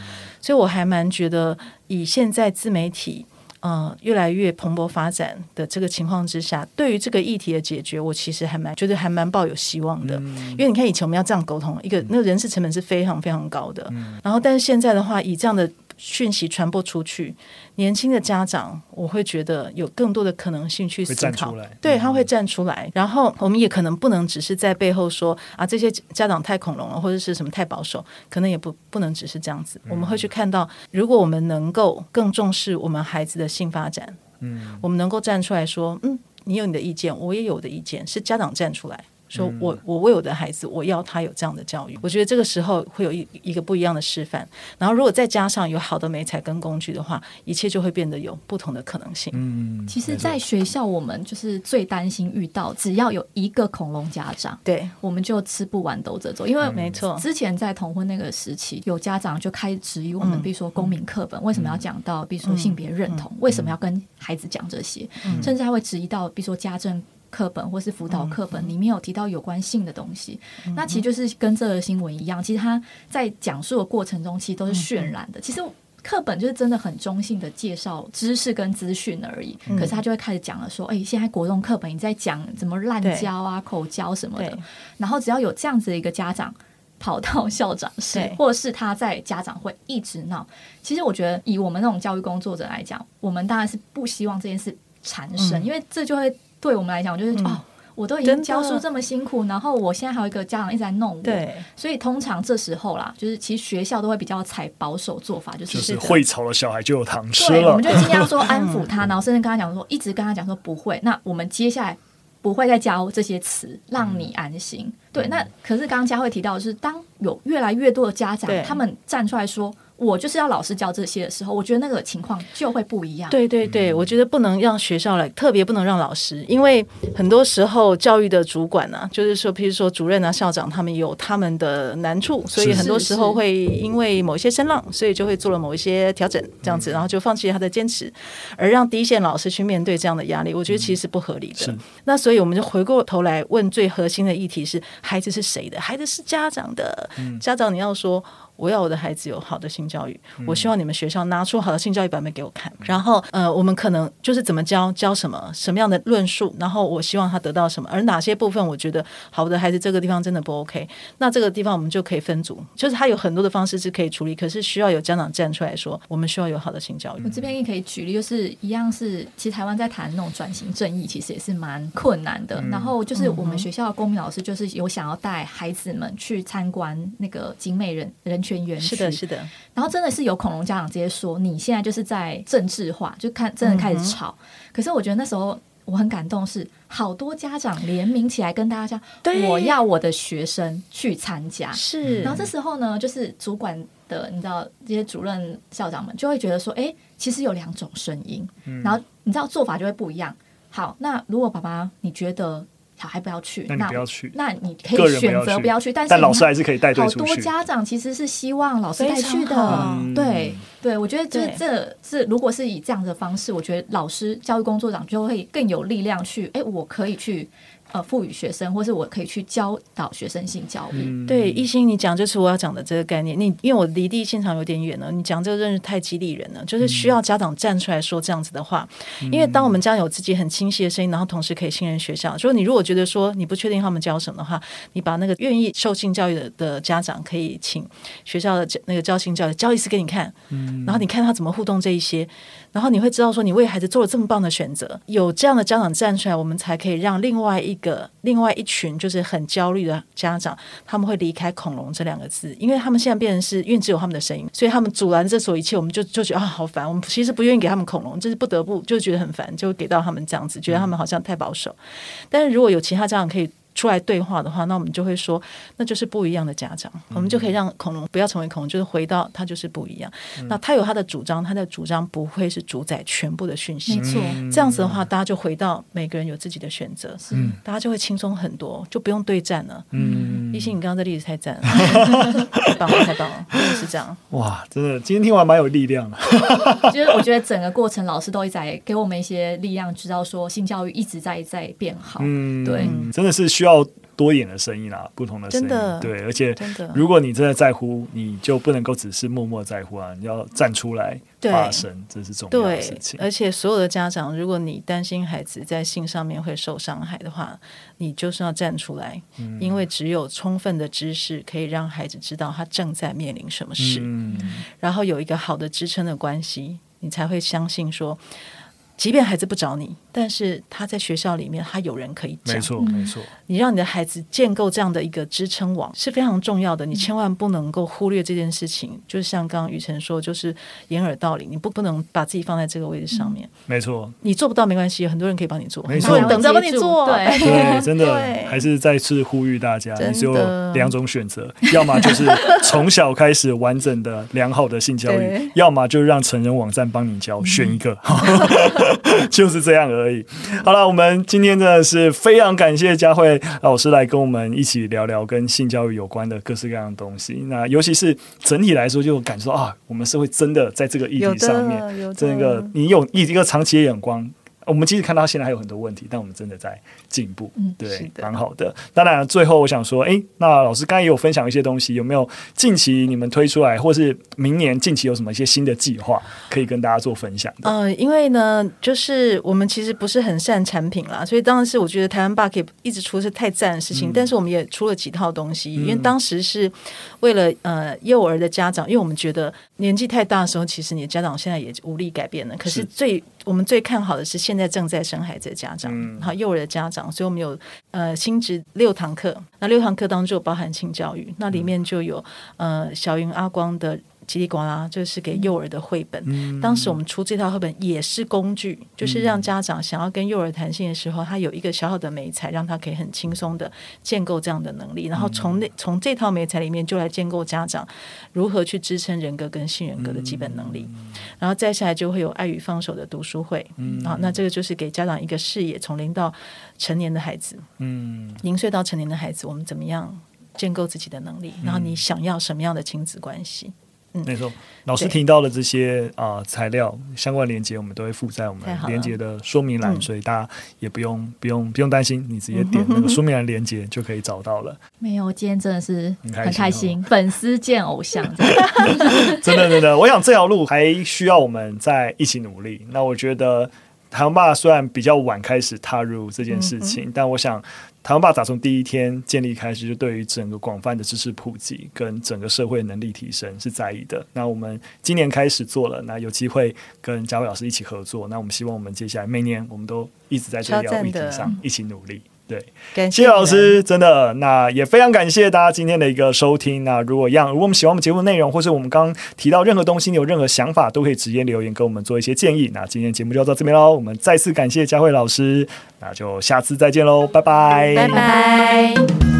所以我还蛮觉得，以现在自媒体。嗯、呃，越来越蓬勃发展的这个情况之下，对于这个议题的解决，我其实还蛮觉得还蛮抱有希望的。嗯、因为你看，以前我们要这样沟通，一个那个人事成本是非常非常高的。嗯、然后，但是现在的话，以这样的。讯息传播出去，年轻的家长，我会觉得有更多的可能性去思考，对，他会站出来。然后我们也可能不能只是在背后说啊，这些家长太恐龙了，或者是什么太保守，可能也不不能只是这样子。我们会去看到，如果我们能够更重视我们孩子的性发展，嗯，我们能够站出来说，嗯，你有你的意见，我也有我的意见，是家长站出来。说我我为我的孩子，我要他有这样的教育。我觉得这个时候会有一一个不一样的示范。然后如果再加上有好的美材跟工具的话，一切就会变得有不同的可能性。嗯，其实，在学校我们就是最担心遇到，只要有一个恐龙家长，对，我们就吃不完兜着走。因为没错，之前在同婚那个时期，有家长就开始质疑我们，比如说公民课本为什么要讲到，比如说性别认同，为什么要跟孩子讲这些，甚至还会质疑到，比如说家政。课本或是辅导课本里面有提到有关性的东西，嗯、那其实就是跟这个新闻一样，其实他在讲述的过程中，其实都是渲染的。嗯、其实课本就是真的很中性的介绍知识跟资讯而已，嗯、可是他就会开始讲了说，哎、欸，现在国中课本你在讲怎么滥交啊、口交什么的，然后只要有这样子的一个家长跑到校长室，或者是他在家长会一直闹，其实我觉得以我们那种教育工作者来讲，我们当然是不希望这件事产生，嗯、因为这就会。对我们来讲，就是、嗯、哦，我都已经教书这么辛苦，然后我现在还有一个家长一直在弄我，对，所以通常这时候啦，就是其实学校都会比较采保守做法，就是就是会吵的小孩就有糖吃了，对，我们就尽量说安抚 他，然后甚至跟他讲说，一直跟他讲说不会，那我们接下来不会再教这些词，让你安心。嗯、对，那可是刚刚佳慧提到的是，当有越来越多的家长他们站出来说。我就是要老师教这些的时候，我觉得那个情况就会不一样。对对对，我觉得不能让学校来，特别不能让老师，因为很多时候教育的主管呢、啊，就是说，譬如说主任啊、校长，他们有他们的难处，所以很多时候会因为某一些声浪，所以就会做了某一些调整，这样子，然后就放弃他的坚持，而让第一线老师去面对这样的压力，我觉得其实是不合理的。那所以我们就回过头来问最核心的议题是：孩子是谁的？孩子是家长的。家长你要说。我要我的孩子有好的性教育，我希望你们学校拿出好的性教育版本给我看。然后，呃，我们可能就是怎么教，教什么，什么样的论述，然后我希望他得到什么，而哪些部分我觉得好的孩子这个地方真的不 OK，那这个地方我们就可以分组，就是他有很多的方式是可以处理，可是需要有家长站出来说，我们需要有好的性教育。我这边也可以举例，就是一样是，其实台湾在谈那种转型正义，其实也是蛮困难的。然后就是我们学校的公民老师，就是有想要带孩子们去参观那个景美人人权园区。是的，是的。然后真的是有恐龙家长直接说：“你现在就是在政治化，就看真的开始吵。嗯”可是我觉得那时候我很感动，是好多家长联名起来跟大家讲：“我要我的学生去参加。”是。然后这时候呢，就是主管的，你知道这些主任校长们就会觉得说：“哎，其实有两种声音。嗯”然后你知道做法就会不一样。好，那如果爸爸你觉得？小孩不要去，那你不要去，那，你可以选择不要去，但是但老师还是可以带队出去。好多家长其实是希望老师带去的，嗯、对对，我觉得这这是如果是以这样的方式，我觉得老师教育工作长就会更有力量去，哎，我可以去。呃，赋予学生，或是我可以去教导学生性教育。嗯、对，一心，你讲就是我要讲的这个概念。你因为我离地现场有点远了，你讲这个真是太激励人了，就是需要家长站出来说这样子的话。嗯、因为当我们家长有自己很清晰的声音，然后同时可以信任学校。所以你如果觉得说你不确定他们教什么的话，你把那个愿意受性教育的的家长可以请学校的那个教性教育教一次给你看，嗯、然后你看他怎么互动这一些。然后你会知道，说你为孩子做了这么棒的选择，有这样的家长站出来，我们才可以让另外一个、另外一群就是很焦虑的家长，他们会离开“恐龙”这两个字，因为他们现在变成是，因为只有他们的声音，所以他们阻拦这所一切，我们就就觉得啊，好烦。我们其实不愿意给他们恐龙，就是不得不就觉得很烦，就给到他们这样子，觉得他们好像太保守。但是如果有其他家长可以。出来对话的话，那我们就会说，那就是不一样的家长，嗯、我们就可以让恐龙不要成为恐龙，就是回到他就是不一样。嗯、那他有他的主张，他的主张不会是主宰全部的讯息。没错，这样子的话，大家就回到每个人有自己的选择，嗯，大家就会轻松很多，就不用对战了。嗯，一心，你刚刚的例子太赞了，太棒了，太棒了，真的是这样。哇，真的，今天听完蛮有力量的。就是我觉得整个过程，老师都一直在给我们一些力量，知道说性教育一直在在变好。嗯，对，真的是需要。多一点的声音啦，不同的声音，的对，而且如果你真的在乎，你就不能够只是默默在乎啊，你要站出来发声，这是重要的事情。而且所有的家长，如果你担心孩子在性上面会受伤害的话，你就是要站出来，嗯、因为只有充分的知识可以让孩子知道他正在面临什么事，嗯、然后有一个好的支撑的关系，你才会相信说。即便孩子不找你，但是他在学校里面，他有人可以讲。没错，没错。你让你的孩子建构这样的一个支撑网是非常重要的，你千万不能够忽略这件事情。嗯、就是像刚刚雨辰说，就是掩耳盗铃，你不不能把自己放在这个位置上面。嗯、没错，你做不到没关系，很多人可以帮你做，没错，很多人等着帮你做。对，对，真的还是再次呼吁大家，你只有两种选择，要么就是从小开始完整的良好的性教育，要么就让成人网站帮你教，选一个。嗯 就是这样而已。可以好了，我们今天真的是非常感谢佳慧老师来跟我们一起聊聊跟性教育有关的各式各样的东西。那尤其是整体来说，就感受啊，我们社会真的在这个议题上面，这个你有一个长期的眼光。我们其实看到现在还有很多问题，但我们真的在进步，对，蛮好的。当然，最后我想说，哎，那老师刚才也有分享一些东西，有没有近期你们推出来，或是明年近期有什么一些新的计划可以跟大家做分享的？呃，因为呢，就是我们其实不是很善产品啦，所以当然是我觉得台湾吧可以一直出是太赞的事情，嗯、但是我们也出了几套东西，因为当时是为了呃幼儿的家长，因为我们觉得年纪太大的时候，其实你的家长现在也无力改变了，可是最。我们最看好的是现在正在生孩子的家长，好、嗯、幼儿的家长，所以我们有呃新职六堂课，那六堂课当中就包含性教育，那里面就有呃小云阿光的叽里呱啦，就是给幼儿的绘本。嗯、当时我们出这套绘本也是工具，就是让家长想要跟幼儿谈心的时候，他有一个小小的媒材，让他可以很轻松的建构这样的能力。然后从那从这套媒材里面，就来建构家长如何去支撑人格跟性人格的基本能力。然后再下来就会有爱与放手的读书会。嗯，啊，那这个就是给家长一个视野，从零到成年的孩子，嗯，零岁到成年的孩子，我们怎么样建构自己的能力？然后你想要什么样的亲子关系？没错，老师提到的这些啊、呃、材料相关连接，我们都会附在我们连接的说明栏，所以大家也不用不用不用担心，你直接点那个说明栏连接就可以找到了。没有，今天真的是很开心，开心粉丝见偶像，真的真的，我想这条路还需要我们再一起努力。那我觉得台湾爸虽然比较晚开始踏入这件事情，嗯、但我想。台湾爸打从第一天建立开始，就对于整个广泛的知识普及跟整个社会能力提升是在意的。那我们今年开始做了，那有机会跟嘉伟老师一起合作。那我们希望我们接下来每年我们都一直在这个议题上一起努力。对，谢谢老师，真的，那也非常感谢大家今天的一个收听。那如果一样，如果我们喜欢我们节目内容，或是我们刚刚提到任何东西，你有任何想法，都可以直接留言跟我们做一些建议。那今天节目就到这边喽，我们再次感谢佳慧老师，那就下次再见喽，拜拜，拜拜。